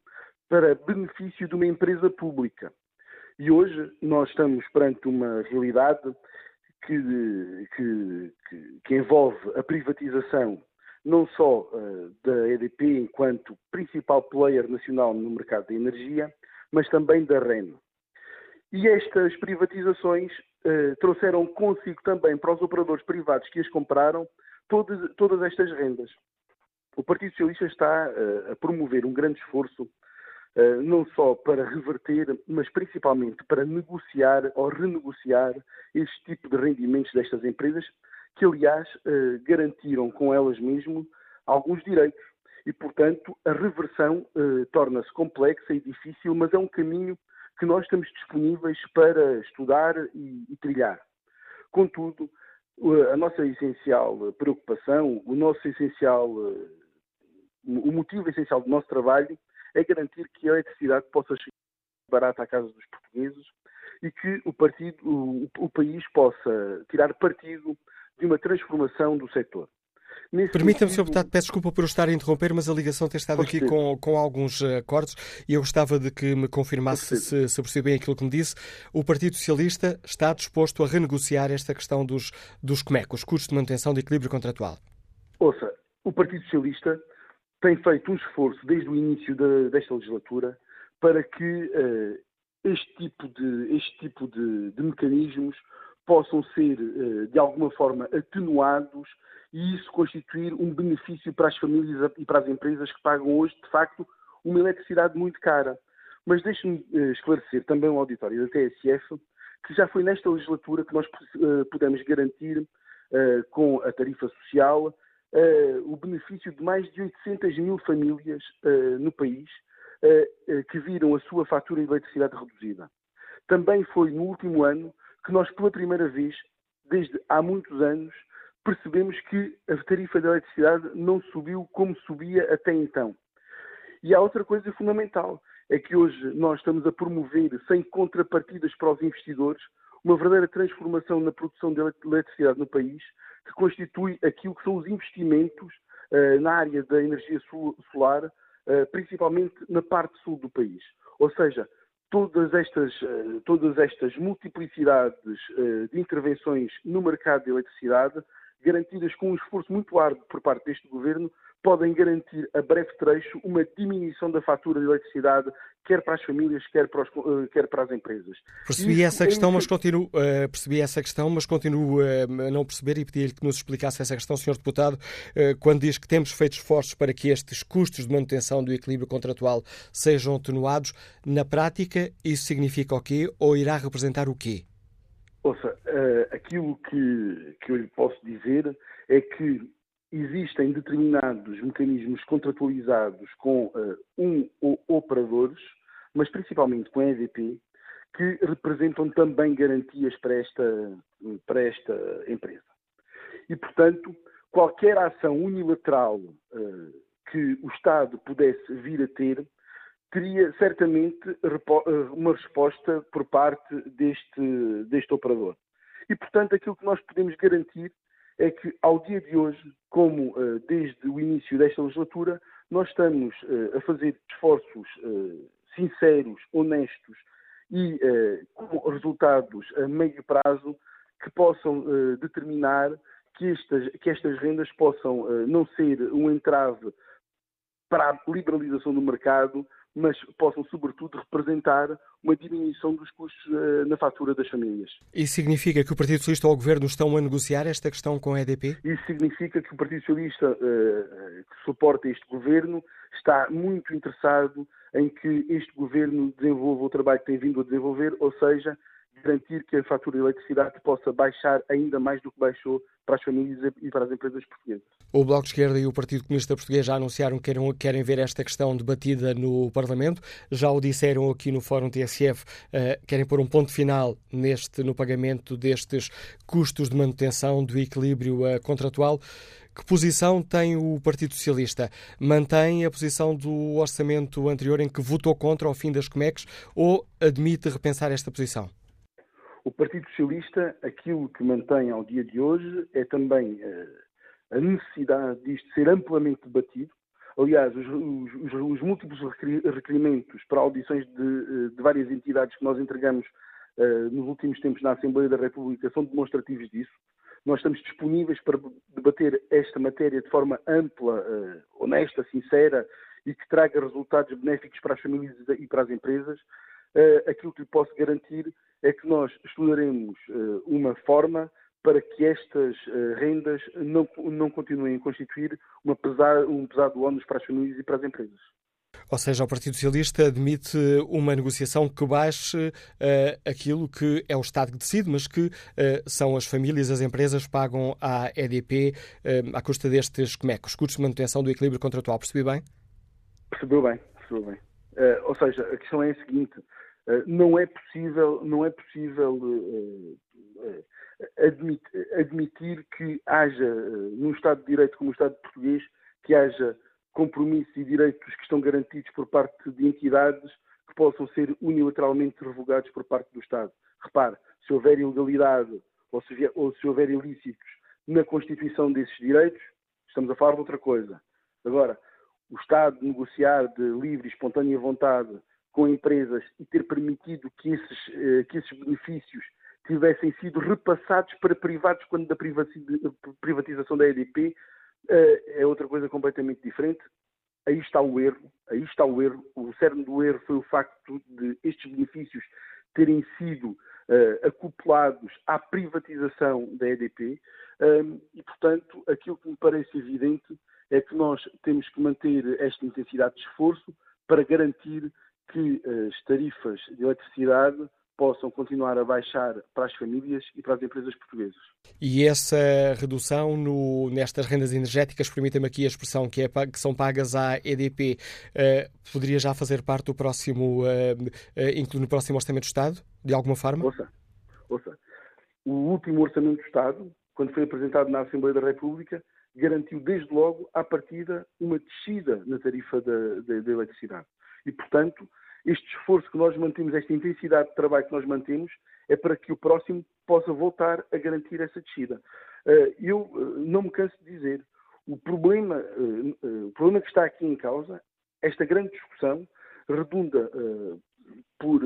para benefício de uma empresa pública. E hoje nós estamos perante uma realidade que, que, que, que envolve a privatização não só uh, da EDP enquanto principal player nacional no mercado da energia, mas também da REN. E estas privatizações eh, trouxeram consigo também para os operadores privados que as compraram todas, todas estas rendas. O Partido Socialista está uh, a promover um grande esforço, uh, não só para reverter, mas principalmente para negociar ou renegociar este tipo de rendimentos destas empresas, que aliás garantiram com elas mesmo alguns direitos. E, portanto, a reversão torna-se complexa e difícil, mas é um caminho que nós estamos disponíveis para estudar e, e trilhar. Contudo, a nossa essencial preocupação, o nosso essencial, o motivo essencial do nosso trabalho é garantir que a eletricidade possa chegar barata à casa dos portugueses e que o, partido, o, o país possa tirar partido de uma transformação do setor. Permita-me, Sr. Deputado, peço desculpa por estar a interromper, mas a ligação tem estado aqui com, com alguns cortes e eu gostava de que me confirmasse se, se percebi bem aquilo que me disse. O Partido Socialista está disposto a renegociar esta questão dos, dos COMEC, os custos de manutenção de equilíbrio contratual? Ouça, o Partido Socialista tem feito um esforço desde o início de, desta legislatura para que uh, este tipo de, este tipo de, de mecanismos possam ser, uh, de alguma forma, atenuados e isso constituir um benefício para as famílias e para as empresas que pagam hoje, de facto, uma eletricidade muito cara. Mas deixe-me eh, esclarecer também ao auditório da TSF que já foi nesta legislatura que nós eh, pudemos garantir, com a tarifa social, o benefício de mais de 800 mil famílias no país que viram a sua fatura de eletricidade reduzida. Também foi no último ano que nós, pela primeira vez, desde há muitos anos, percebemos que a tarifa da eletricidade não subiu como subia até então. E há outra coisa fundamental, é que hoje nós estamos a promover, sem contrapartidas para os investidores, uma verdadeira transformação na produção de eletricidade no país, que constitui aquilo que são os investimentos uh, na área da energia solar, uh, principalmente na parte sul do país. Ou seja, todas estas, uh, todas estas multiplicidades de intervenções no mercado de eletricidade garantidas com um esforço muito árduo por parte deste governo, podem garantir a breve trecho uma diminuição da fatura de eletricidade, quer para as famílias, quer para, os, eh, quer para as empresas. Percebi essa é questão, mas continuo, uh, percebi essa questão, mas continuo uh, a não perceber e pedi-lhe que nos explicasse essa questão, Sr. Deputado, uh, quando diz que temos feito esforços para que estes custos de manutenção do equilíbrio contratual sejam atenuados, na prática isso significa o quê ou irá representar o quê? Ouça, aquilo que, que eu lhe posso dizer é que existem determinados mecanismos contratualizados com uh, um ou operadores, mas principalmente com a EDP, que representam também garantias para esta, para esta empresa. E, portanto, qualquer ação unilateral uh, que o Estado pudesse vir a ter teria certamente eh, uma resposta por parte deste, deste operador. E, portanto, aquilo que nós podemos garantir é que, ao dia de hoje, como uh, desde o início desta legislatura, nós estamos uh, a fazer esforços uh, sinceros, honestos e com resultados a meio prazo que possam determinar que estas, que estas rendas possam não ser um entrave para a liberalização do mercado, mas possam, sobretudo, representar uma diminuição dos custos uh, na fatura das famílias. Isso significa que o Partido Socialista ou o Governo estão a negociar esta questão com a EDP? Isso significa que o Partido Socialista, uh, que suporta este Governo, está muito interessado em que este Governo desenvolva o trabalho que tem vindo a desenvolver, ou seja, garantir que a fatura de eletricidade possa baixar ainda mais do que baixou para as famílias e para as empresas portuguesas. O Bloco de Esquerda e o Partido Comunista Português já anunciaram que querem, ver esta questão debatida no Parlamento. Já o disseram aqui no Fórum TSF, uh, querem pôr um ponto final neste, no pagamento destes custos de manutenção do equilíbrio uh, contratual. Que posição tem o Partido Socialista? Mantém a posição do orçamento anterior em que votou contra o fim das COMEX ou admite repensar esta posição? O Partido Socialista, aquilo que mantém ao dia de hoje é também uh, a necessidade disto ser amplamente debatido. Aliás, os, os, os múltiplos requerimentos para audições de, eh, de, várias entidades que nós entregamos uh, nos últimos tempos na Assembleia da República são demonstrativos disso. Nós estamos disponíveis para debater esta matéria de forma ampla, uh, honesta, sincera e que traga resultados benéficos para as famílias e para as empresas. Uh, aquilo que lhe posso garantir é que nós estudaremos uma forma para que estas uh, rendas não, não continuem a constituir pesar, um pesado ónus para as famílias e para as empresas. Ou seja, o Partido Socialista admite uma negociação que baixe uh, aquilo que é o Estado que decide, mas que uh, são as famílias, as empresas pagam à EDP uh, à custa destes comecos, custos de manutenção do equilíbrio contratual. Percebi bem? Percebeu bem, percebeu bem. ou seja, a questão é a seguinte: eh, não é possível, não é possível eh, eh, admitir, que haja, num Estado de Direito como o Estado português, que haja compromissos e direitos que estão garantidos por parte de entidades que possam ser unilateralmente revogados por parte do Estado. Repare, se houver ilegalidade ou se, ou se houver ilícitos na constituição desses direitos, estamos a falar de outra coisa. Agora, o Estado negociar de livre e espontânea vontade com empresas e ter permitido que esses, eh, que esses benefícios tivessem sido repassados para privados quando da privatização da EDP eh, é outra coisa completamente diferente. Aí está o erro, aí está o erro. O cerne do erro foi o facto de estes benefícios terem sido uh, acoplados à privatização da EDP um, e, portanto, aquilo que me parece evidente é que nós temos que manter esta intensidade de esforço para garantir que as tarifas de eletricidade possam continuar a baixar para as famílias e para as empresas portuguesas. E essa redução no, nestas rendas energéticas, permita-me aqui a expressão que, é, que, são pagas à EDP, uh, poderia já fazer parte do próximo, uh, uh, no próximo Orçamento do Estado, de alguma forma? Ouça, ouça. O último Orçamento do Estado, quando foi apresentado na Assembleia da República, garantiu desde logo, à partida, uma descida na tarifa da, da, da eletricidade. E, portanto, este esforço que nós mantemos, esta intensidade de trabalho que nós mantemos, é para que o próximo possa voltar a garantir essa descida. Eh, eu eh, não me canso de dizer, o problema, eh, o problema que está aqui em causa, esta grande discussão, redunda por,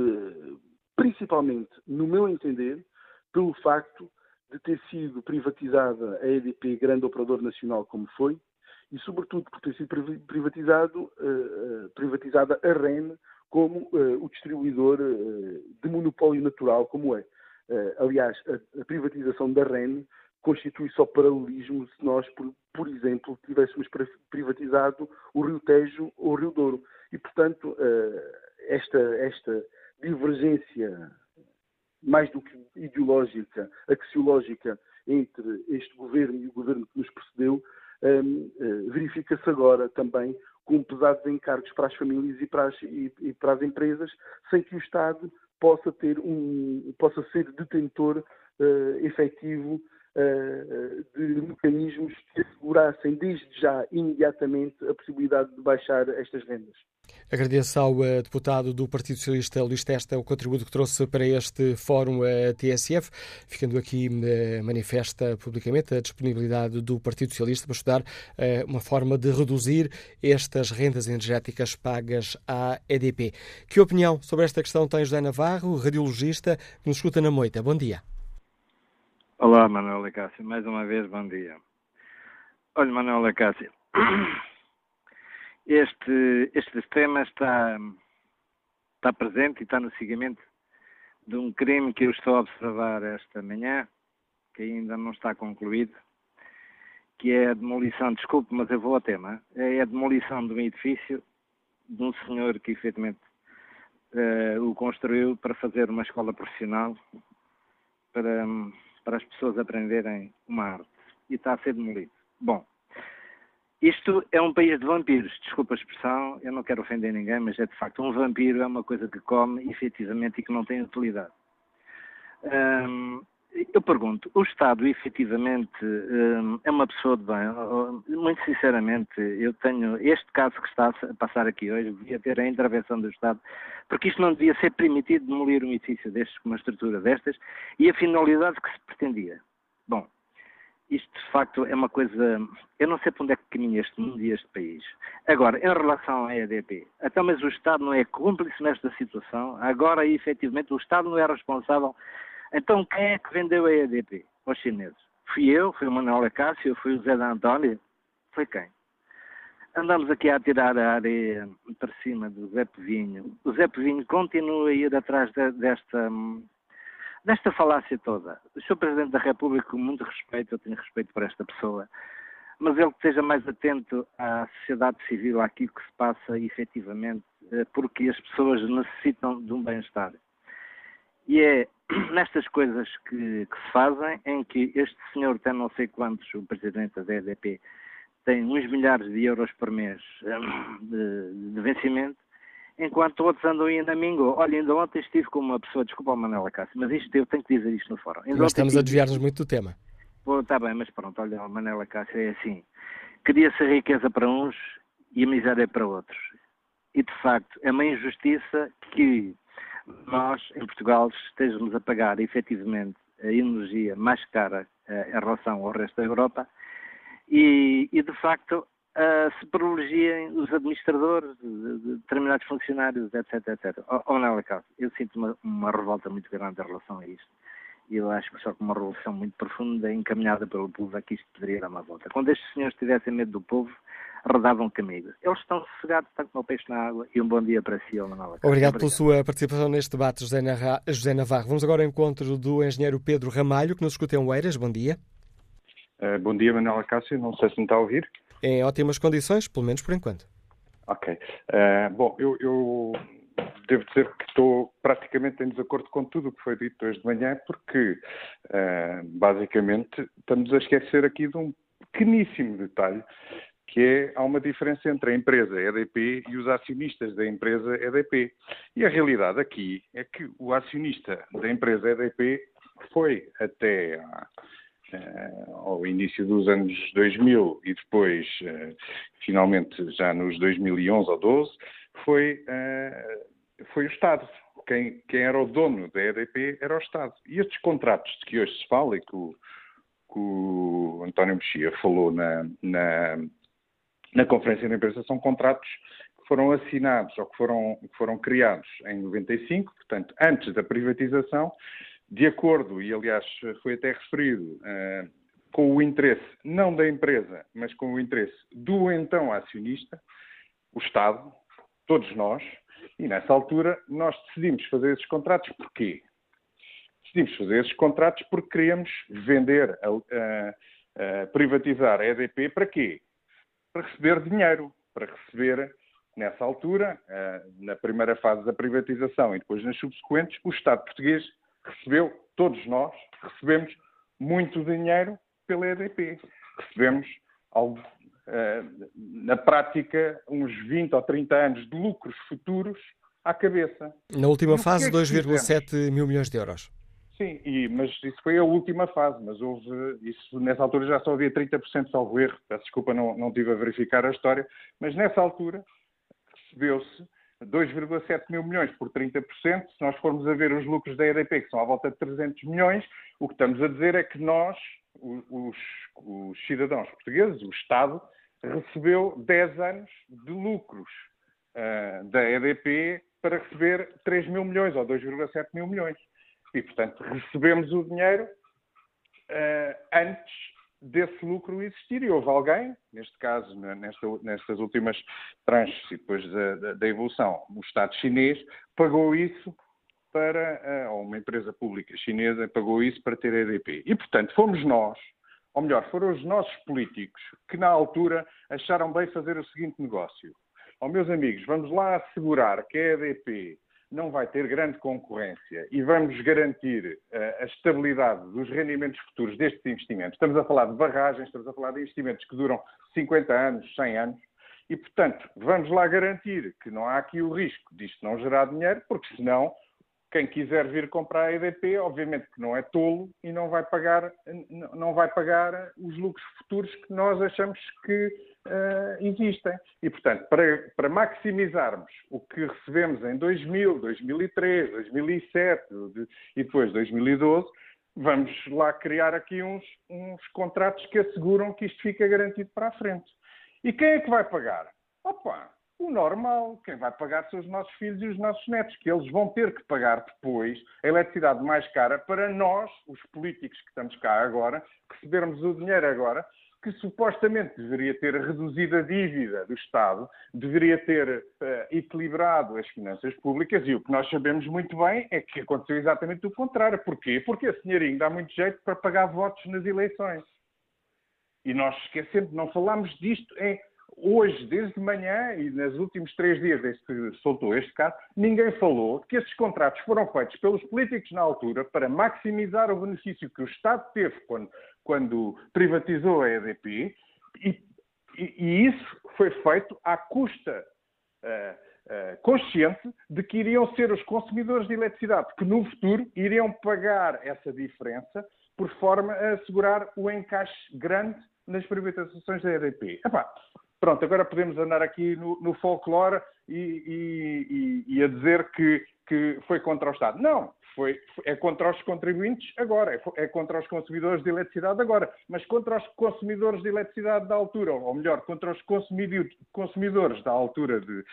principalmente, no meu entender, pelo facto de ter sido privatizada a EDP, grande operador nacional como foi, e sobretudo por ter sido privatizado, privatizada a REN, como uh, o distribuidor uh, de monopólio natural, como é. Uh, aliás, a, a, privatização da REN constitui só paralelismo se nós, por, por, exemplo, tivéssemos privatizado o Rio Tejo ou o Rio Douro. E, portanto, esta, esta divergência, mais do que ideológica, axiológica, entre este governo e o governo que nos precedeu, um, verifica-se agora também com pesados encargos para as famílias e para as, e, e para as empresas, sem que o Estado possa, ter um, possa ser detentor uh, efetivo uh, de mecanismos que assegurassem desde já, imediatamente, a possibilidade de baixar estas rendas. Agradeço ao uh, deputado do Partido Socialista, Luís Testa, o contributo que trouxe para este fórum uh, TSF, ficando aqui uh, manifesta publicamente a disponibilidade do Partido Socialista para estudar uma forma de reduzir estas rendas energéticas pagas à EDP. Que opinião sobre esta questão tem José Navarro, radiologista, que nos escuta na moita? Bom dia. Olá, Manuel Cássio. Mais uma vez, bom dia. Olha, Manuel Cássio, *clears throat* este, este tema está, está presente e está no seguimento de um crime que eu estou a observar esta manhã, que ainda não está concluído, que é a demolição, desculpe, mas eu vou ao tema, é a demolição de um edifício de um senhor que efetivamente uh, o construiu para fazer uma escola profissional para, para as pessoas aprenderem uma arte. E está a ser demolido. Bom, isto é um país de vampiros, desculpa a expressão, eu não quero ofender ninguém, mas é de facto um vampiro é uma coisa que come efetivamente e que não tem utilidade. Hum, eu pergunto, o Estado efetivamente hum, é uma pessoa de bem? Muito sinceramente, eu tenho este caso que está a passar aqui hoje, devia ter a intervenção do Estado, porque isto não devia ser permitido demolir um edifício destes com uma estrutura destas e a finalidade que se pretendia. Bom, isto de facto é uma coisa. Eu não sei para onde é que caminha este mundo e este país. Agora, em relação à EDP, até mas o Estado não é cúmplice nesta situação. Agora, efetivamente, o Estado não é responsável. Então, quem é que vendeu a EDP aos chineses? Fui eu, foi o Manuel Acácio, foi o Zé da Antónia? Foi quem? Andamos aqui a tirar a areia para cima do Zé Pevinho. O Zé Pevinho continua a ir atrás de, desta desta falácia toda. O Sr. Presidente da República, com muito respeito, eu tenho respeito por esta pessoa, mas ele que esteja mais atento à sociedade civil, àquilo que se passa efetivamente, eh, porque as pessoas necessitam de um bem-estar. E é *clears throat* nestas coisas que, que, se fazem, em que este senhor tem não sei quantos, o Presidente da EDP, tem uns milhares de euros por mês eh, de, de vencimento, enquanto outros andam ainda a mingo. Olha, ainda ontem estive com uma pessoa, desculpa o Manuel Cássio, mas isto eu tenho que dizer isto no fórum. Ainda Nós estamos a desviar-nos muito do tema. Está bem, mas pronto, olha, o Manuel Cássio é assim. Cria-se riqueza para uns e a miséria para outros. E, de facto, é uma injustiça que nós, em Portugal, estejamos a pagar, efetivamente, a energia mais cara eh, em relação ao resto da Europa e, e de facto, uh, se privilegiem os administradores, de, de determinados funcionários, etc, etc. Ou não, caso, eu sinto uma, uma revolta muito grande em relação a isto. E eu acho que só com uma revolução muito profunda, encaminhada pelo povo, é que isto poderia dar uma volta. Quando estes senhores tivessem medo do povo, redavam caminho. Eles estão sossegados, estão como o peixe na água. E um bom dia para si, Manuel. Obrigado, Obrigado pela sua participação neste debate, José, Narra... José Navarro. Vamos agora ao encontro do engenheiro Pedro Ramalho, que nos escuta em Oeiras. Bom dia. Uh, bom dia, Manuel Cássio. Não sei se me está a ouvir em ótimas condições, pelo menos por enquanto. Ok. Uh, bom, eu, eu, devo dizer que estou praticamente em desacordo com tudo o que foi dito hoje de manhã, porque uh, basicamente estamos a esquecer aqui de um pequeníssimo detalhe que é há uma diferença entre a empresa EDP e os acionistas da empresa EDP. E a realidade aqui é que o acionista da empresa EDP foi até ao início dos anos 2000 e depois, eh, finalmente, já nos 2011 ou 12, foi, eh, foi o Estado. Quem, quem, era o dono da EDP era o Estado. E estes contratos de que hoje se fala e que o, que o António Mexia falou na, na, na conferência de imprensa são contratos que foram assinados ou que foram, que foram criados em 95, portanto, antes da privatização, de acordo, e aliás foi até referido, uh, com o interesse não da empresa, mas com o interesse do então acionista, o Estado, todos nós, e nessa altura nós decidimos fazer esses contratos porquê? Decidimos fazer esses contratos porque queríamos vender, a, a, a privatizar a EDP para quê? Para receber dinheiro, para receber nessa altura, eh, na primeira fase da privatização e depois nas subsequentes, o Estado português recebeu, todos nós, recebemos muito dinheiro pela EDP. Recebemos, algo, uh, na prática, uns 20 ou 30 anos de lucros futuros à cabeça. Na última fase, é 2,7 mil milhões de euros. Sim, e, mas isso foi a última fase, mas houve, isso nessa altura já só havia 30% salvo erro, peço desculpa, não, não tive a verificar a história, mas nessa altura recebeu-se 2,7 mil milhões por 30%, se nós formos a ver os lucros da EDP, que são à volta de 300 milhões, o que estamos a dizer é que nós, os, os cidadãos portugueses, o Estado, recebeu 10 anos de lucros uh, da EDP para receber 3 mil milhões ou 2,7 mil milhões. E, portanto, recebemos o dinheiro uh, antes desse lucro existir. E houve alguém, neste caso, nesta, nestas últimas tranches e depois da, da, da, evolução, o Estado chinês pagou isso para, uh, ou uma empresa pública chinesa pagou isso para ter EDP. E, portanto, fomos nós, ou melhor, foram os nossos políticos que, na altura, acharam bem fazer o seguinte negócio. Ó, oh, meus amigos, vamos lá assegurar que a EDP não vai ter grande concorrência e vamos garantir uh, a estabilidade dos rendimentos futuros destes investimentos. Estamos a falar de barragens, estamos a falar de investimentos que duram 50 anos, 100 anos, e, portanto, vamos lá garantir que não há aqui o risco disto não gerar dinheiro, porque senão quem quiser vir comprar a EDP, obviamente que não é tolo e não vai pagar, não vai pagar os lucros futuros que nós achamos que uh, existem. E, portanto, para, para, maximizarmos o que recebemos em 2000, 2003, 2007 e depois 2012, vamos lá criar aqui uns, uns contratos que asseguram que isto fica garantido para a frente. E quem é que vai pagar? Opa, o normal. Quem vai pagar são os nossos filhos e os nossos netos, que eles vão ter que pagar depois a eletricidade mais cara para nós, os políticos que estamos cá agora, recebermos o dinheiro agora, que supostamente deveria ter reduzido a dívida do Estado, deveria ter uh, equilibrado as finanças públicas e o que nós sabemos muito bem é que aconteceu exatamente o contrário. Porquê? Porque esse dinheirinho dá muito jeito para pagar votos nas eleições. E nós esquecemos, não falámos disto em hoje, desde manhã e nos últimos três dias desde que soltou este caso, ninguém falou que esses contratos foram feitos pelos políticos na altura para maximizar o benefício que o Estado teve quando, quando privatizou a EDP e, e, isso foi feito à custa uh, uh, consciente de que iriam ser os consumidores de eletricidade que no futuro iriam pagar essa diferença por forma a assegurar o encaixe grande nas privatizações da EDP. Epá, pronto, agora podemos andar aqui no, no folclore e, e, e, a dizer que, que foi contra o Estado. Não, foi, é contra os contribuintes agora, é, é, contra os consumidores de eletricidade agora, mas contra os consumidores de eletricidade da altura, ou melhor, contra os consumidores da altura de,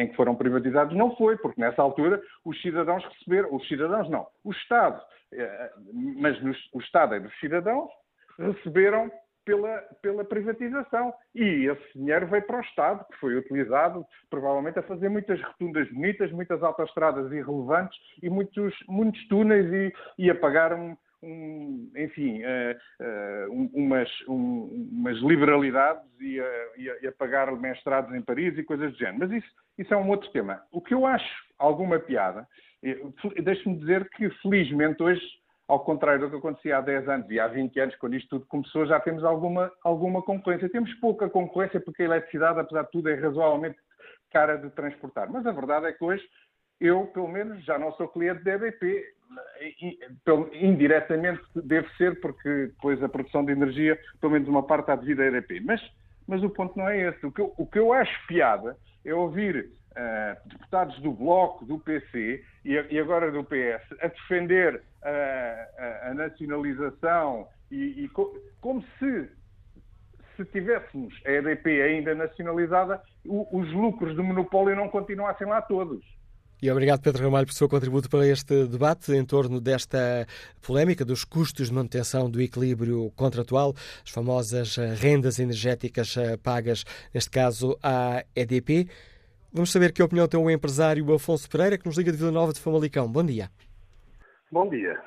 em que foram privatizados, não foi, porque nessa altura os cidadãos receberam, os cidadãos não, o Estado, eh, mas nos, o Estado é dos cidadãos, receberam pela, pela privatização. E esse dinheiro veio para o Estado, que foi utilizado provavelmente a fazer muitas rotundas bonitas, muitas autoestradas irrelevantes e muitos, muitos túneis e, e a pagar um, um, enfim, uh, uh, umas, um, umas, liberalidades e a, e, a, e a, pagar mestrados em Paris e coisas do género. Mas isso, isso é um outro tema. O que eu acho alguma piada, eh, deixe-me dizer que felizmente hoje ao contrário do que acontecia há 10 anos e há 20 anos, quando isto tudo começou, já temos alguma, alguma concorrência. Temos pouca concorrência porque a eletricidade, apesar de tudo, é razoavelmente cara de transportar. Mas a verdade é que hoje eu, pelo menos, já não sou cliente da EDP. Indiretamente deve ser, porque depois a produção de energia, pelo menos uma parte, está devido à EDP. Mas, mas o ponto não é esse. O que eu, o que eu acho piada é ouvir uh, deputados do Bloco, do PC e, e agora do PS a defender a, a, a nacionalização e, e co como se se tivéssemos a EDP ainda nacionalizada, o, os lucros do monopólio não continuassem lá todos. E obrigado, Pedro Ramalho, pelo seu contributo para este debate em torno desta polémica dos custos de manutenção do equilíbrio contratual, as famosas rendas energéticas eh, pagas, neste caso, à EDP. Vamos saber que opinião tem o empresário Afonso Pereira, que nos liga de Vila Nova de Famalicão. Bom dia. Bom dia.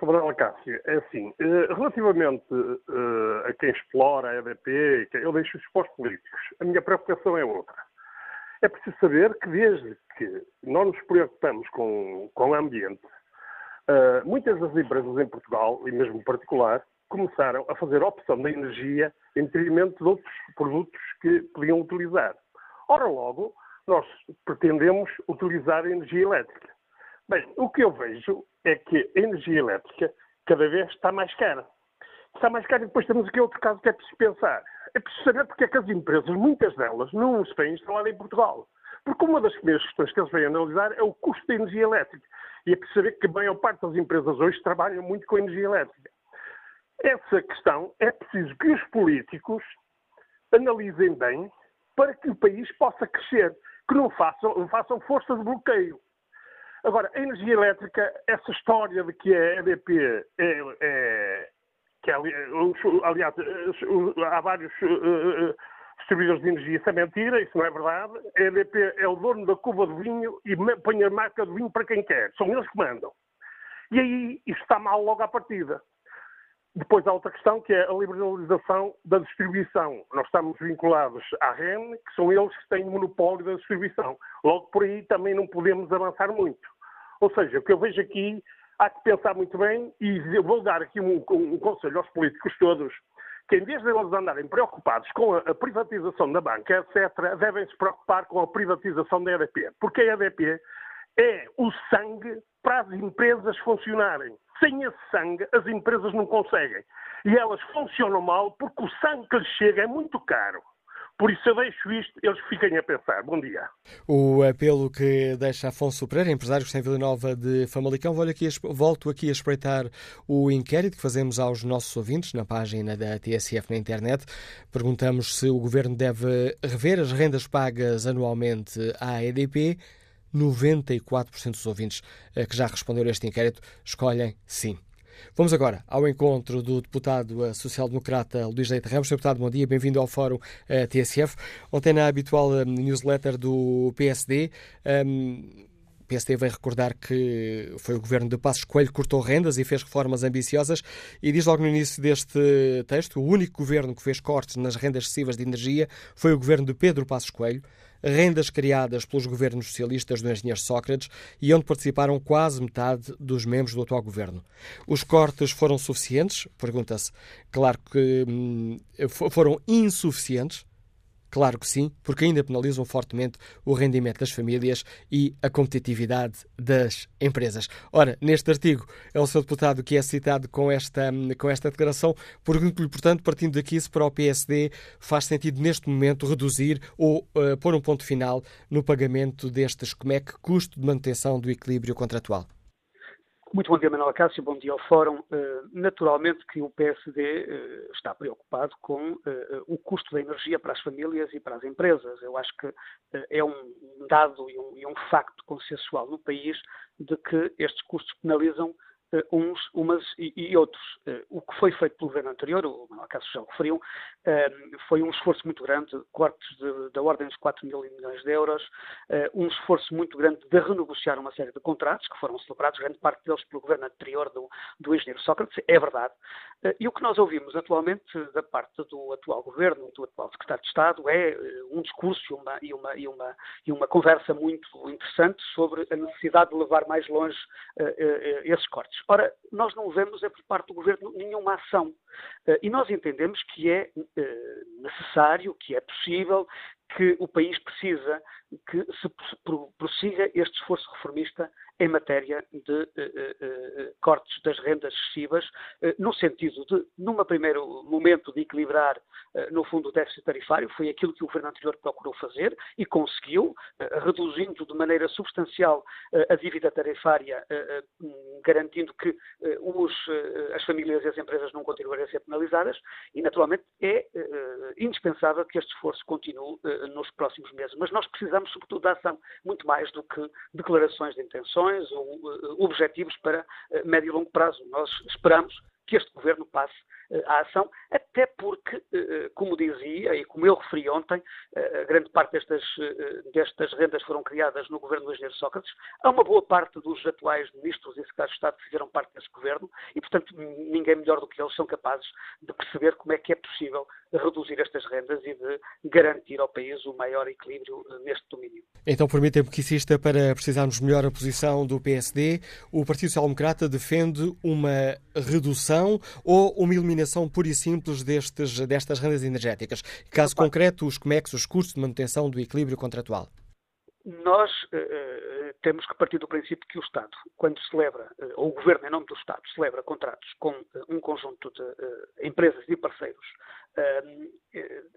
Sobre Cássio, é assim, eh, relativamente eh, a quem explora a EDP, eu deixo os políticos. A minha preocupação é outra. É preciso saber que desde que nós nos preocupamos com, com o ambiente, eh, muitas das empresas em Portugal, e mesmo em particular, começaram a fazer opção da energia em detrimento de outros produtos que podiam utilizar. Ora, logo, nós pretendemos utilizar a energia elétrica. Bem, o que eu vejo é que a energia elétrica cada vez está mais cara. Está mais cara e depois temos aqui outro caso que é preciso pensar. É preciso saber porque é que as empresas, muitas delas, não se vêm instalar em Portugal. Porque uma das primeiras questões que eles vêm analisar é o custo da energia elétrica. E é preciso saber que a maior parte das empresas hoje trabalham muito com energia elétrica. Essa questão é preciso que os políticos analisem bem para que o país possa crescer, que não façam, façam força de bloqueio. Agora, a energia elétrica, essa história de que a EDP é, é, que é, aliás, há vários distribuidores de energia, isso é mentira, isso não é verdade. A EDP é o dono da cuba de vinho e põe a marca de vinho para quem quer. São eles que mandam. E aí isto está mal logo à partida. Depois há outra questão que é a liberalização da distribuição. Nós estamos vinculados à REN, que são eles que têm o monopólio da distribuição. Logo por aí também não podemos avançar muito. Ou seja, o que eu vejo aqui, há que pensar muito bem e vou dar aqui um, um conselho aos políticos todos, que em vez de eles andarem preocupados com a, privatização da banca, etc., devem se preocupar com a privatização da EDP. Porque a EDP é o sangue para as empresas funcionarem. Sem esse sangue, as empresas não conseguem. E elas funcionam mal porque o sangue que lhes chega é muito caro. Por isso eu deixo isto, eles fiquem a pensar. Bom dia. O apelo que deixa Afonso Pereira, empresário em Vila Nova de Famalicão. Aqui, volto aqui a espreitar o inquérito que fazemos aos nossos ouvintes na página da TSF na internet. Perguntamos se o Governo deve rever as rendas pagas anualmente à EDP 94% dos ouvintes eh, que já responderam a este inquérito escolhem sim. Vamos agora ao encontro do deputado eh, social-democrata Luís Leite Ramos. Sr. Deputado, bom dia, bem-vindo ao Fórum uh, TSF. Ontem, na habitual newsletter do PSD, um, o PSD veio recordar que foi o governo de Passos Coelho que cortou rendas e fez reformas ambiciosas e diz logo no início deste texto o único governo que fez cortes nas rendas excessivas de energia foi o governo de Pedro Passos Coelho rendas criadas pelos governos socialistas do engenheiro Sócrates e onde participaram quase metade dos membros do atual governo. Os cortes foram suficientes? Pergunta-se. Claro que hum, foram insuficientes Claro que sim, porque ainda penalizam fortemente o rendimento das famílias e a competitividade das empresas. Ora, neste artigo é o seu deputado que é citado com esta, com esta declaração. Pergunto-lhe, portanto, partindo daqui, se para o PSD faz sentido neste momento reduzir ou uh, pôr um ponto final no pagamento destes, como é que custo de manutenção do equilíbrio contratual. Muito bom dia, Manuel Cássio, bom dia ao Fórum. Eh, naturalmente que o PSD eh, está preocupado com eh, o custo da energia para as famílias e para as empresas. Eu acho que é um dado e um, facto consensual no país de que estes custos penalizam uns, umas e, e, outros. Eh, o que foi feito pelo governo anterior, o Manuel Cássio já referiu, eh, foi um esforço muito grande, cortes da ordem dos 4 mil milhões de euros, um esforço muito grande de renegociar uma série de contratos que foram celebrados, grande parte deles pelo governo anterior do, do engenheiro Sócrates, é verdade. E o que nós ouvimos atualmente da parte do atual governo, do atual secretário de Estado, é um discurso e uma, e uma, e uma, e uma conversa muito interessante sobre a necessidade de levar mais longe esses cortes. Ora, nós não vemos, é por parte do Governo, nenhuma ação. Eh, e nós entendemos que é eh, necessário, que é possível, que o país precisa que se prossiga este esforço reformista em matéria de uh, uh, uh, cortes das rendas excessivas, no sentido de, num primeiro momento, de equilibrar, no fundo, o déficit tarifário. Foi aquilo que o governo anterior procurou fazer e conseguiu, reduzindo de maneira substancial a dívida tarifária, garantindo que os, as famílias e as empresas não continuarem a ser penalizadas. E, naturalmente, é indispensável que este esforço continue nos próximos meses. Mas nós precisamos, sobretudo, de ação, muito mais do que declarações de intenções ou uh, objetivos para uh, médio e longo prazo. Nós esperamos que este governo passe à ação, até porque, uh, como dizia e como eu referi ontem, grande parte destas, destas rendas foram criadas no governo do engenheiro Sócrates. Há uma boa parte dos atuais ministros e secretários de Estado que fizeram parte desse governo e, portanto, ninguém melhor do que eles são capazes de perceber como é que é possível reduzir estas rendas e de garantir ao país o maior equilíbrio neste domínio. Então, permitem-me que insista para precisarmos melhor a posição do PSD. O Partido Social Democrata defende uma redução ou uma eliminação pura e simples destes, destas rendas energéticas. Caso concreto, os COMEX, os custos de manutenção do equilíbrio contratual. Nós uh, temos que partir do princípio que o Estado, quando celebra, uh, ou o Governo, em nome do Estado, celebra contratos com uh, um conjunto de empresas e parceiros,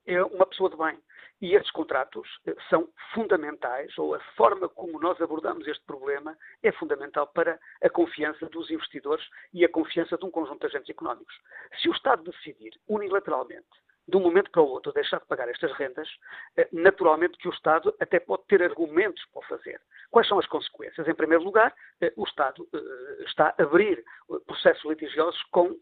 é uma pessoa de bem. E estes contratos são fundamentais, ou a forma como nós abordamos este problema é fundamental para a confiança dos investidores e a confiança de um conjunto de agentes económicos. Se o Estado decidir unilateralmente de um momento para o outro, deixar de pagar estas rendas, eh, naturalmente que o Estado até pode ter argumentos para o fazer. Quais são as consequências? Em primeiro lugar, eh, o Estado eh, está a abrir processos litigiosos com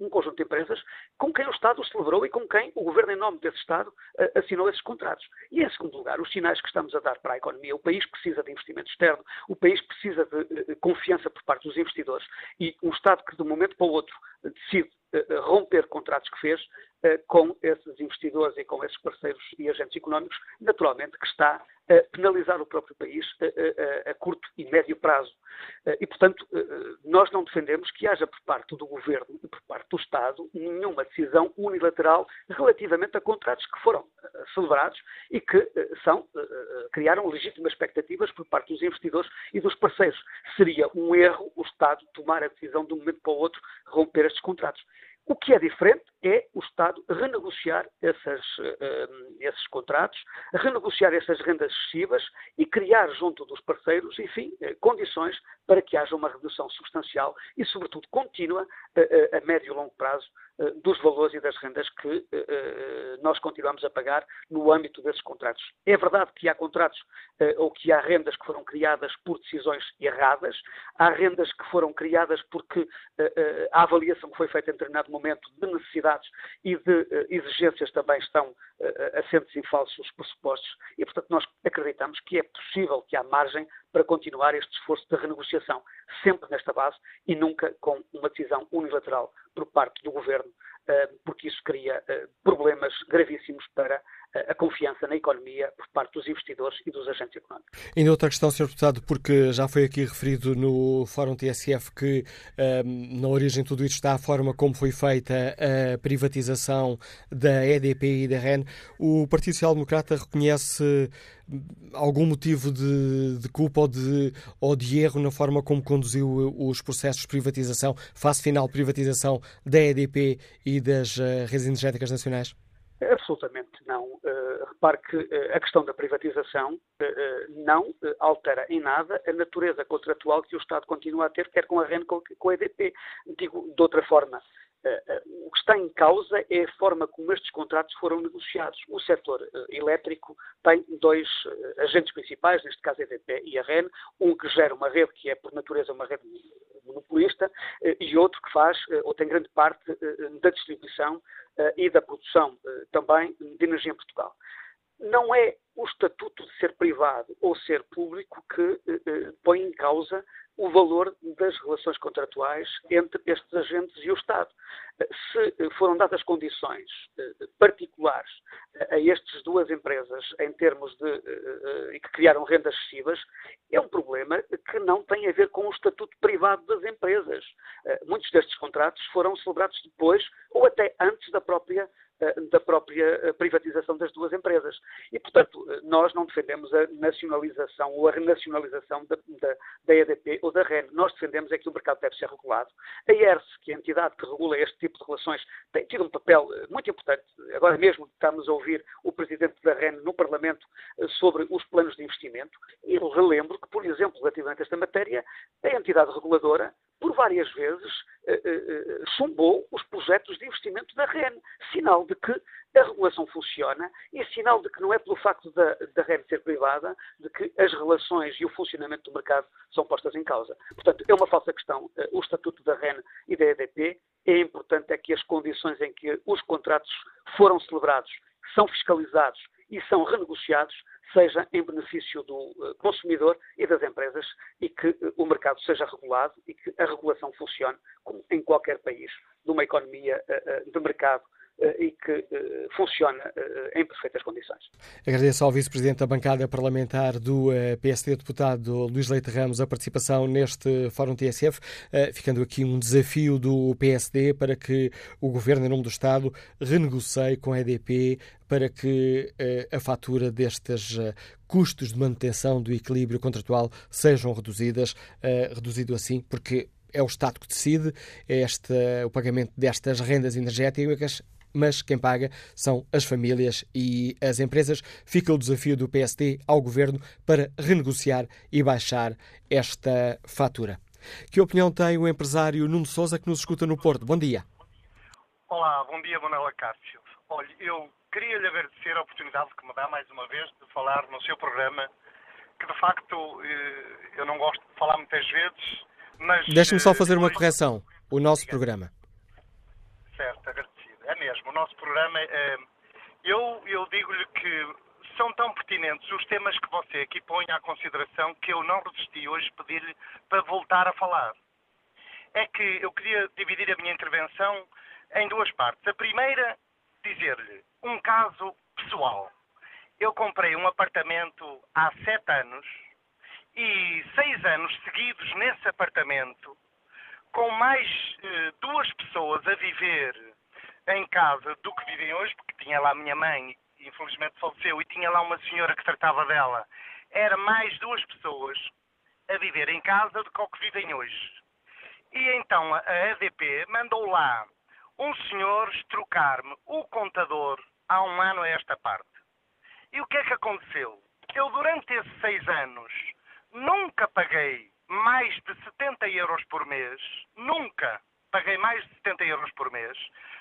um conjunto de empresas com quem o Estado celebrou e com quem o Governo, em nome desse Estado, assinou esses contratos. E, em segundo lugar, os sinais que estamos a dar para a economia. O país precisa de investimento externo, o país precisa de confiança por parte dos investidores e um Estado que, de um momento para o outro, decide romper contratos que fez com esses investidores e com esses parceiros e agentes económicos, naturalmente que está a penalizar o próprio país a, a, a curto e médio prazo. E, portanto, nós não defendemos que haja por parte do Governo e por parte do Estado nenhuma decisão unilateral relativamente a contratos que foram celebrados e que são, criaram legítimas expectativas por parte dos investidores e dos parceiros. Seria um erro o Estado tomar a decisão de um momento para o outro romper estes contratos. O que é diferente é o Estado renegociar essas, uh, esses contratos, renegociar essas rendas excessivas e criar junto dos parceiros, enfim, uh, condições para que haja uma redução substancial e, sobretudo, contínua a médio e longo prazo dos valores e das rendas que nós continuamos a pagar no âmbito desses contratos. É verdade que há contratos ou que há rendas que foram criadas por decisões erradas, há rendas que foram criadas porque a avaliação que foi feita em determinado momento de necessidades e de uh, exigências também estão uh, assentes em falsos pressupostos. E, portanto, nós acreditamos que é possível, que há margem para continuar este esforço de renegociação, sempre nesta base e nunca com uma decisão unilateral por parte do Governo, uh, porque isso cria problemas gravíssimos para a confiança na economia por parte dos investidores e dos agentes económicos. Ainda outra questão, Sr. Deputado, porque já foi aqui referido no Fórum TSF que um, na origem de tudo isto está a forma como foi feita a privatização da EDP e da REN. O Partido Social Democrata reconhece algum motivo de, de culpa ou de, ou de erro na forma como conduziu os processos de privatização, fase final de privatização da EDP e das uh, redes energéticas nacionais? Absolutamente não. Uh, repare que uh, a questão da privatização uh, não altera em nada a natureza contratual que o Estado continua a ter, quer com a REN, quer com a EDP. Digo de outra forma, o que está em causa é a forma como estes contratos foram negociados. O setor elétrico tem dois agentes principais, neste caso a EDP e a REN, um que gera uma rede que é, por natureza, uma rede monopolista e outro que faz, ou tem grande parte da distribuição eh, e da produção eh, também de energia em Portugal. Não é o estatuto de ser privado ou ser público que eh, põe em causa o valor das relações contratuais entre estes agentes e o Estado. Se foram dadas condições particulares a estas duas empresas em termos de que criaram rendas excessivas, é um problema que não tem a ver com o estatuto privado das empresas. Muitos destes contratos foram celebrados depois ou até antes da própria eh, da própria eh, privatização das duas empresas. E, portanto, eh, nós não defendemos a nacionalização ou a renacionalização da, da, da, EDP ou da REN. Nós defendemos é que o mercado deve ser regulado. A ERS, que é a entidade que regula este tipo de relações, tem tido um papel muito importante. Agora mesmo estamos a ouvir o presidente da REN no Parlamento sobre os planos de investimento. E relembro que, por exemplo, relativamente a esta matéria, a entidade reguladora por várias vezes eh, eh, eh, chumbou os projetos de investimento da REN, sinal de que a regulação funciona e sinal de que não é pelo facto da, da REN ser privada de que as relações e o funcionamento do mercado são postas em causa. Portanto, é uma falsa questão. O estatuto da REN e da EDP é importante é que as condições em que os contratos foram celebrados são fiscalizados e são renegociados seja em benefício do eh, consumidor e das empresas e que eh, o mercado seja regulado e que a regulação funcione como em qualquer país de uma economia eh, de mercado e que funciona em perfeitas condições. Agradeço ao Vice-Presidente da bancada parlamentar do PSD, deputado Luís Leite Ramos, a participação neste Fórum TSF, ficando aqui um desafio do PSD para que o Governo, em nome do Estado, renegocie com a EDP para que a fatura destes custos de manutenção do equilíbrio contratual sejam reduzidas, reduzido assim, porque é o Estado que decide este, o pagamento destas rendas energéticas mas quem paga são as famílias e as empresas. Fica o desafio do PSD ao governo para renegociar e baixar esta fatura. Que opinião tem o empresário Nuno Souza que nos escuta no Porto? Bom dia. Olá, bom dia, Manuela Cássio. olha, eu queria lhe agradecer a oportunidade que me dá mais uma vez de falar no seu programa, que de facto eh, eu não gosto de falar muitas vezes, mas. Deixe-me só eh, fazer uma correção. O nosso programa. Certo, agradecido. É mesmo, o nosso programa. É, eu eu digo-lhe que são tão pertinentes os temas que você aqui põe à consideração que eu não resisti hoje pedir-lhe para voltar a falar. É que eu queria dividir a minha intervenção em duas partes. A primeira, dizer-lhe um caso pessoal. Eu comprei um apartamento há sete anos e seis anos seguidos nesse apartamento, com mais eh, duas pessoas a viver em casa do que vivem hoje, porque tinha lá a minha mãe, infelizmente faleceu, e tinha lá uma senhora que tratava dela. Era mais duas pessoas a viver em casa do que o que vivem hoje. E então a EDP mandou lá um senhor trocar-me o contador há um ano a esta parte. E o que é que aconteceu? Eu, durante esses seis anos, nunca paguei mais de 70 euros por mês, nunca paguei mais de 70 euros por mês,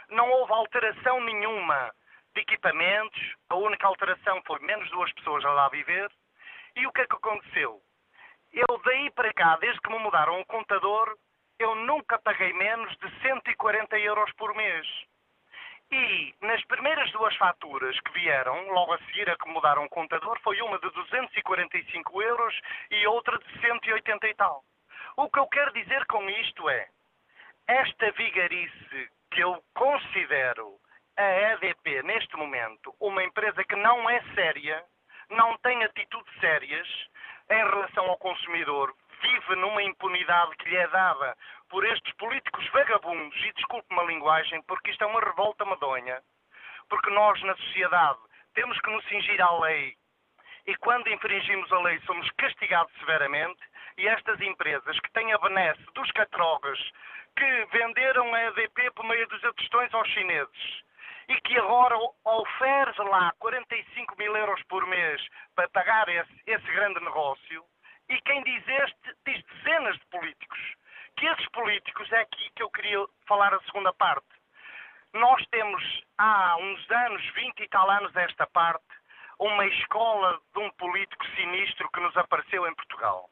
não houve alteração nenhuma de equipamentos, a única alteração foi menos duas pessoas a lá viver. E o que é que aconteceu? Eu daí para cá, desde que me mudaram o contador, eu nunca paguei menos de 140 euros por mês. E nas primeiras duas faturas que vieram, logo a seguir a que mudaram o contador, foi uma de 245 euros e outra de 180 e tal. O que eu quero dizer com isto é, esta vigarice que eu considero a EDP neste momento uma empresa que não é séria, não tem atitudes sérias em relação ao consumidor, vive numa impunidade que lhe é dada por estes políticos vagabundos, e desculpe-me a linguagem, porque isto é uma revolta medonha, porque nós na sociedade temos que nos cingir à lei e quando infringimos a lei somos castigados severamente e estas empresas que têm a benesse dos catrógas que venderam a EDP por meio dos atestões aos chineses e que agora oferece lá 45 mil euros por mês para pagar esse, esse grande negócio, e quem diz este, diz dezenas de políticos. Que esses políticos é aqui que eu queria falar a segunda parte. Nós temos há uns anos, 20 e tal anos esta parte, uma escola de um político sinistro que nos apareceu em Portugal,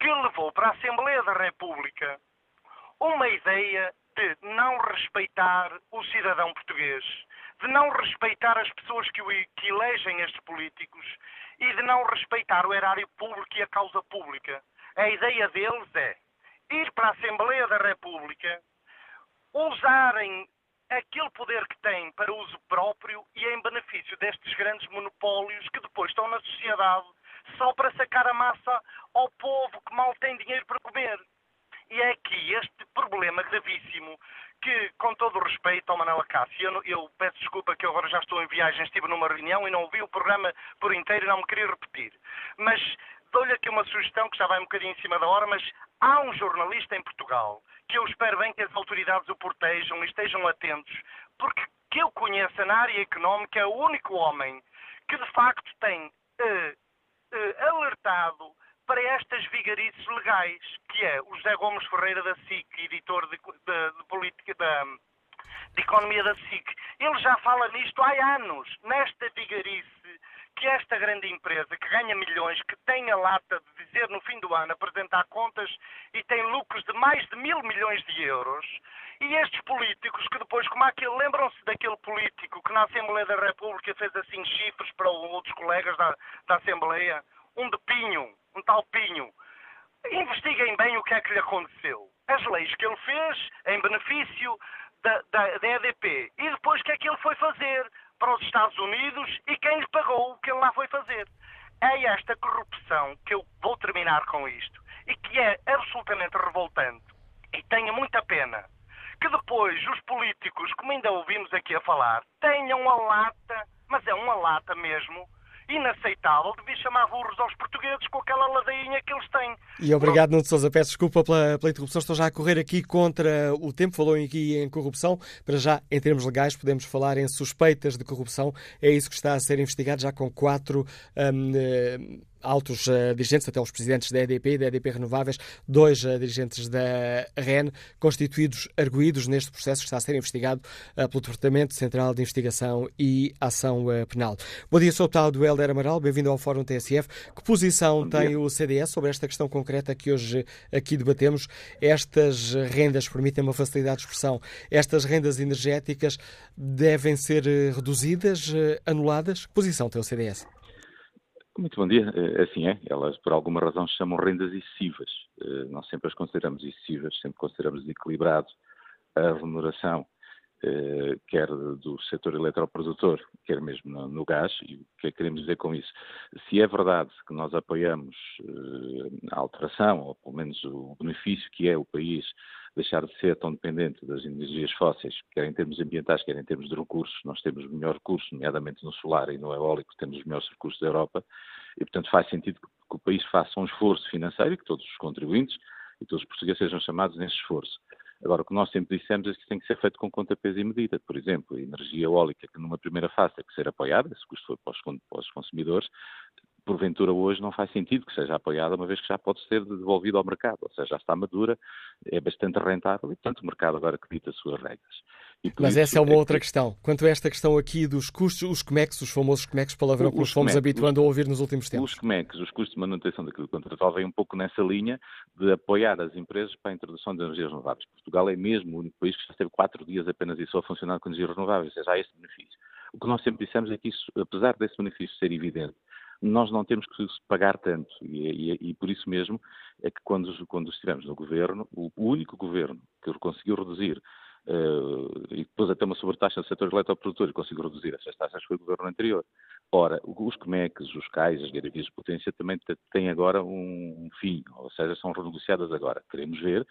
que levou para a Assembleia da República uma ideia de não respeitar o cidadão português, de não respeitar as pessoas que, o, que elegem estes políticos e de não respeitar o erário público e a causa pública. A ideia deles é ir para a Assembleia da República, usarem aquele poder que têm para uso próprio e em benefício destes grandes monopólios que depois estão na sociedade só para sacar a massa ao povo que mal tem dinheiro para comer. E é aqui este problema gravíssimo que, com todo o respeito ao Manela Cássio, eu, eu, peço desculpa que eu agora já estou em viagem, estive numa reunião e não ouvi o programa por inteiro e não me queria repetir. Mas dou-lhe aqui uma sugestão que já vai um bocadinho em cima da hora, mas há um jornalista em Portugal que eu espero bem que as autoridades o protejam e estejam atentos, porque que eu conheça na área económica é o único homem que de facto tem uh, uh, alertado para estas vigarices legais, que é o José Gomes Ferreira da SIC, editor de, de, de política da, de economia da SIC. Ele já fala nisto há anos, nesta vigarice que esta grande empresa que ganha milhões, que tem a lata de dizer no fim do ano, apresentar contas e tem lucros de mais de mil milhões de euros, e estes políticos que depois, como aquele, lembram-se daquele político que na Assembleia da República fez assim chifres para outros colegas da, da Assembleia, um de Pinho, um tal Pinho. Investiguem bem o que é que lhe aconteceu. As leis que ele fez em benefício da, da, da EDP. E depois o que é que ele foi fazer para os Estados Unidos e quem lhe pagou o que ele lá foi fazer. É esta corrupção que eu vou terminar com isto e que é absolutamente revoltante e tenho muita pena que depois os políticos, como ainda ouvimos aqui a falar, tenham a lata, mas é uma lata mesmo, inaceitável de vir chamar burros aos portugueses com aquela ladainha que eles têm. E obrigado, Nuno Sousa. Peço desculpa pela, pela interrupção. Estou já a correr aqui contra o tempo. Falou aqui em corrupção. Para já, em termos legais, podemos falar em suspeitas de corrupção. É isso que está a ser investigado já com quatro. Um, altos uh, dirigentes, até os presidentes da EDP e da EDP Renováveis, dois uh, dirigentes da REN, constituídos arguídos neste processo que está a ser investigado uh, pelo Departamento Central de Investigação e Ação Penal. Bom dia, sou o tal do Helder Amaral, bem-vindo ao Fórum TSF. Que posição tem o CDS sobre esta questão concreta que hoje aqui debatemos? Estas rendas permitem uma facilidade de expressão. Estas rendas energéticas devem ser reduzidas, anuladas? Que posição tem o CDS? Muito bom dia. É, assim é, elas por alguma razão chamam rendas excessivas. Eh, nós sempre as consideramos excessivas, sempre consideramos desequilibrado a remuneração, eh, quer do setor eletroprodutor, quer mesmo no, gás. E o que é que queremos dizer com isso? Se é verdade que nós apoiamos eh, a alteração, ou pelo menos o benefício que é o país deixar de ser tão dependente das energias fósseis, quer em termos ambientais, quer em termos de recursos. Nós temos o melhor recurso, nomeadamente no solar e no eólico, temos os melhores recursos da Europa, e, portanto, faz sentido que, o país faça um esforço financeiro e que todos os contribuintes e todos os portugueses sejam chamados nesse esforço. Agora, o que nós sempre dissemos é que tem que ser feito com conta, peso e medida. Por exemplo, a energia eólica, que numa primeira fase tem que ser apoiada, esse custo foi para os consumidores, porventura hoje não faz sentido que seja apoiada, uma vez que já pode ser devolvida ao mercado, ou seja, já está madura, é bastante rentável e, portanto, o mercado agora acredita as suas regras. Mas essa é uma é outra que... questão. Quanto a esta questão aqui dos custos, os COMEX, os famosos COMEX, palavrão que nos fomos habituando os, a ouvir nos últimos tempos. Os COMEX, os custos de manutenção daquilo contratual, vêm um pouco nessa linha de apoiar as empresas para a introdução de energias renováveis. Portugal é mesmo o único país que já teve quatro dias apenas e só a funcionar com energias renováveis, ou seja, há este benefício. O que nós sempre dissemos é que isso, apesar desse benefício ser evidente, nós não temos que pagar tanto. E, e, e, por isso mesmo é que quando, quando estivemos no governo, o, o único governo que conseguiu reduzir e depois até uma sobretaxa no setor eletroprodutor e conseguiu reduzir essas taxas foi o governo anterior. Ora, os COMECs, os CAIs, as garantias de potência também têm agora um fim, ou seja, são renegociadas agora. Queremos ver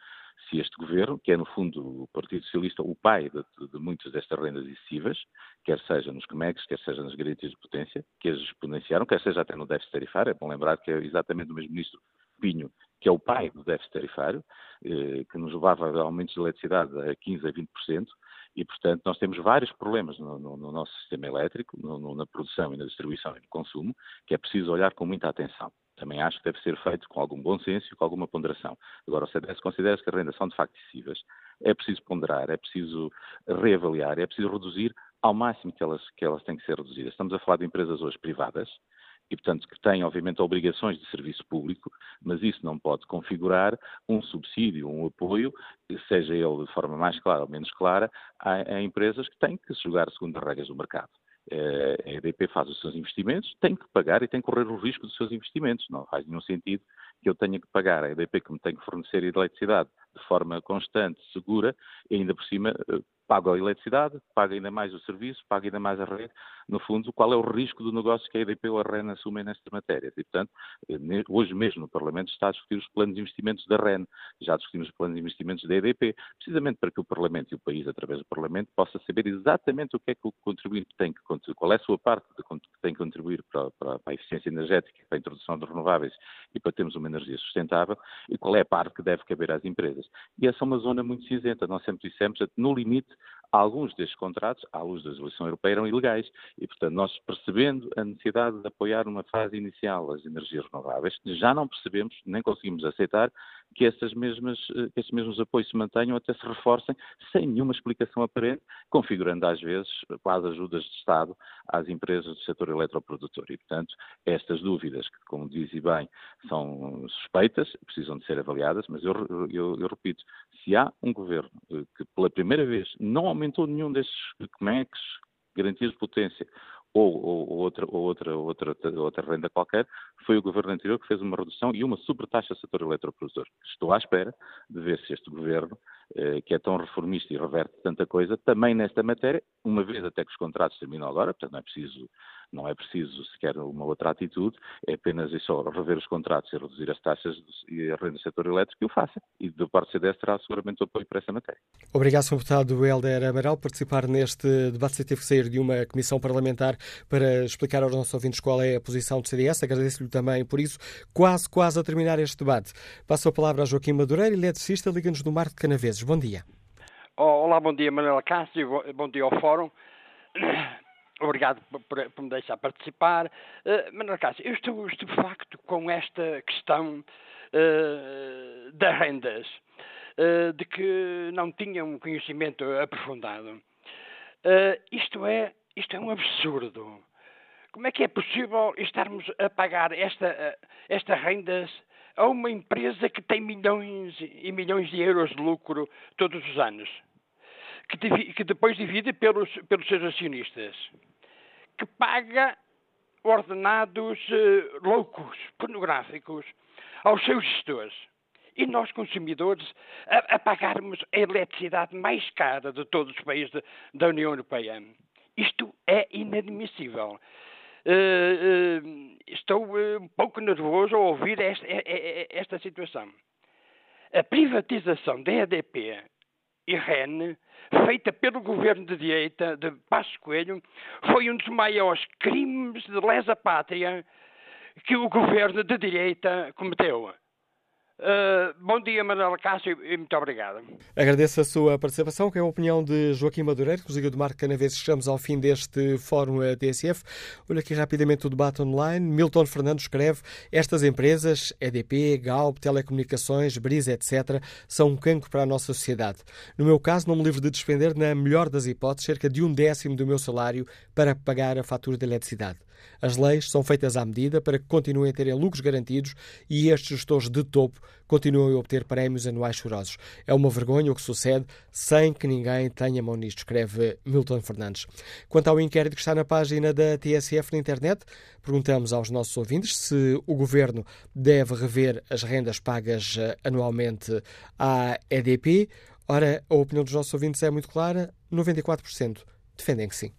se este governo, que é no fundo o Partido Socialista o pai de, de muitas destas rendas excessivas, quer seja nos COMEX, quer seja nas garantias de potência, que as exponenciaram, quer seja até no déficit tarifário, é bom lembrar que é exatamente o mesmo ministro Pinho, que é o pai do déficit tarifário, eh, que nos levava a aumentos de eletricidade a 15% a 20%, e, portanto, nós temos vários problemas no, no, no nosso sistema elétrico, no, na produção e na distribuição e no consumo, que é preciso olhar com muita atenção também acho que deve ser feito com algum bom senso e com alguma ponderação. Agora, o CDS considera que as rendas são de facto excessivas. É preciso ponderar, é preciso reavaliar, é preciso reduzir ao máximo que elas, que elas têm que ser reduzidas. Estamos a falar de empresas hoje privadas, e, portanto, que têm, obviamente, obrigações de serviço público, mas isso não pode configurar um subsídio, um apoio, seja ele de forma mais clara ou menos clara, a, a empresas que têm que se jogar segundo as regras do mercado. Eh, a EDP faz os seus investimentos, tem que pagar e tem que correr o risco dos seus investimentos. Não faz nenhum sentido que eu tenha que pagar a EDP que me tem que fornecer eletricidade de forma constante, segura, e ainda por cima eh, pago a eletricidade, pago ainda mais o serviço, pago ainda mais a rede. No fundo, qual é o risco do negócio que a EDP ou a REN assumem nesta matéria? E, portanto, eh, hoje mesmo no Parlamento está a discutir os planos de investimentos da REN, já discutimos os planos de investimentos da EDP, precisamente para que o Parlamento e o país, através do Parlamento, possa saber exatamente o que é que o contribuinte tem que contribuir, qual é a sua parte que tem que contribuir para, para, para a eficiência energética, para a introdução de renováveis e para termos uma energia sustentável, e qual é a parte que deve caber às empresas. E essa é uma zona muito cinzenta. Nós sempre dissemos, no limite, alguns destes contratos, à luz da legislação europeia, eram ilegais. E, portanto, nós percebendo a necessidade de apoiar numa fase inicial as energias renováveis, já não percebemos, nem conseguimos aceitar que, essas mesmas, eh, que esses mesmos apoios se mantenham até se reforcem sem nenhuma explicação aparente, configurando às vezes quase ajudas de Estado às empresas do setor eletroprodutor. E, portanto, estas dúvidas, que, como dizem bem, são suspeitas, precisam de ser avaliadas, mas eu, eu, eu repito, se há um governo eh, que pela primeira vez não aumentou nenhum destes COMEX, garantias de potência, ou, ou, outra, ou outra, outra, outra renda qualquer, foi o governo anterior que fez uma redução e uma sobretaxa ao setor eletroprodutor. Estou à espera de ver se este governo, eh, que é tão reformista e reverte tanta coisa, também nesta matéria, uma vez até que os contratos terminam agora, portanto não é preciso não é preciso sequer uma outra atitude, é apenas e só rever os contratos e reduzir as taxas e a renda do setor elétrico que o faça. E do parte do CDS terá seguramente o apoio para essa matéria. Obrigado, Sr. Deputado Helder Amaral, por participar neste debate. Você teve que sair de uma comissão parlamentar para explicar aos nossos ouvintes qual é a posição do CDS. Agradeço-lhe também por isso. Quase, quase a terminar este debate. Passo a palavra a Joaquim Madureira, eletricista, liga-nos do Mar de Canaveses. Bom dia. Olá, bom dia, Manuela Cássio. Bom dia ao Fórum. Obrigado por, por, por, me deixar participar. Uh, Manuel Cássio, eu estou estupefacto com esta questão uh, das rendas, uh, de que não tinham um conhecimento aprofundado. Uh, isto, é, isto é um absurdo. Como é que é possível estarmos a pagar esta, estas rendas a uma empresa que tem milhões e milhões de euros de lucro todos os anos? Que, que depois divide pelos, pelos seus acionistas? que paga ordenados uh, loucos, pornográficos, aos seus gestores. E nós, consumidores, a, a, pagarmos a eletricidade mais cara de todos os países de, da União Europeia. Isto é inadmissível. Uh, uh, estou um pouco nervoso a ouvir esta, esta situação. A privatização da EDP e REN feita pelo governo de direita de Passos Coelho foi um dos maiores crimes de lesa pátria que o governo de direita cometeu. Uh, bom dia, Manuel Cássio, e muito obrigado. Agradeço a sua participação, que é a opinião de Joaquim Madureiro, colega do Marco Canaves. Chegamos ao fim deste Fórum TSF. Olha aqui rapidamente o debate online. Milton Fernandes escreve: Estas empresas, EDP, Galp, Telecomunicações, Brisa, etc., são um cancro para a nossa sociedade. No meu caso, não me livro de despender, na melhor das hipóteses, cerca de um décimo do meu salário para pagar a fatura de eletricidade. As leis são feitas à medida para que continuem a terem lucros garantidos e estes gestores de topo continuem a obter prémios anuais chorosos. É uma vergonha o que sucede sem que ninguém tenha mão nisto, escreve Milton Fernandes. Quanto ao inquérito que está na página da TSF na internet, perguntamos aos nossos ouvintes se o governo deve rever as rendas pagas eh, anualmente à EDP. Ora, a opinião dos nossos ouvintes é muito clara: 94% defendem que sim.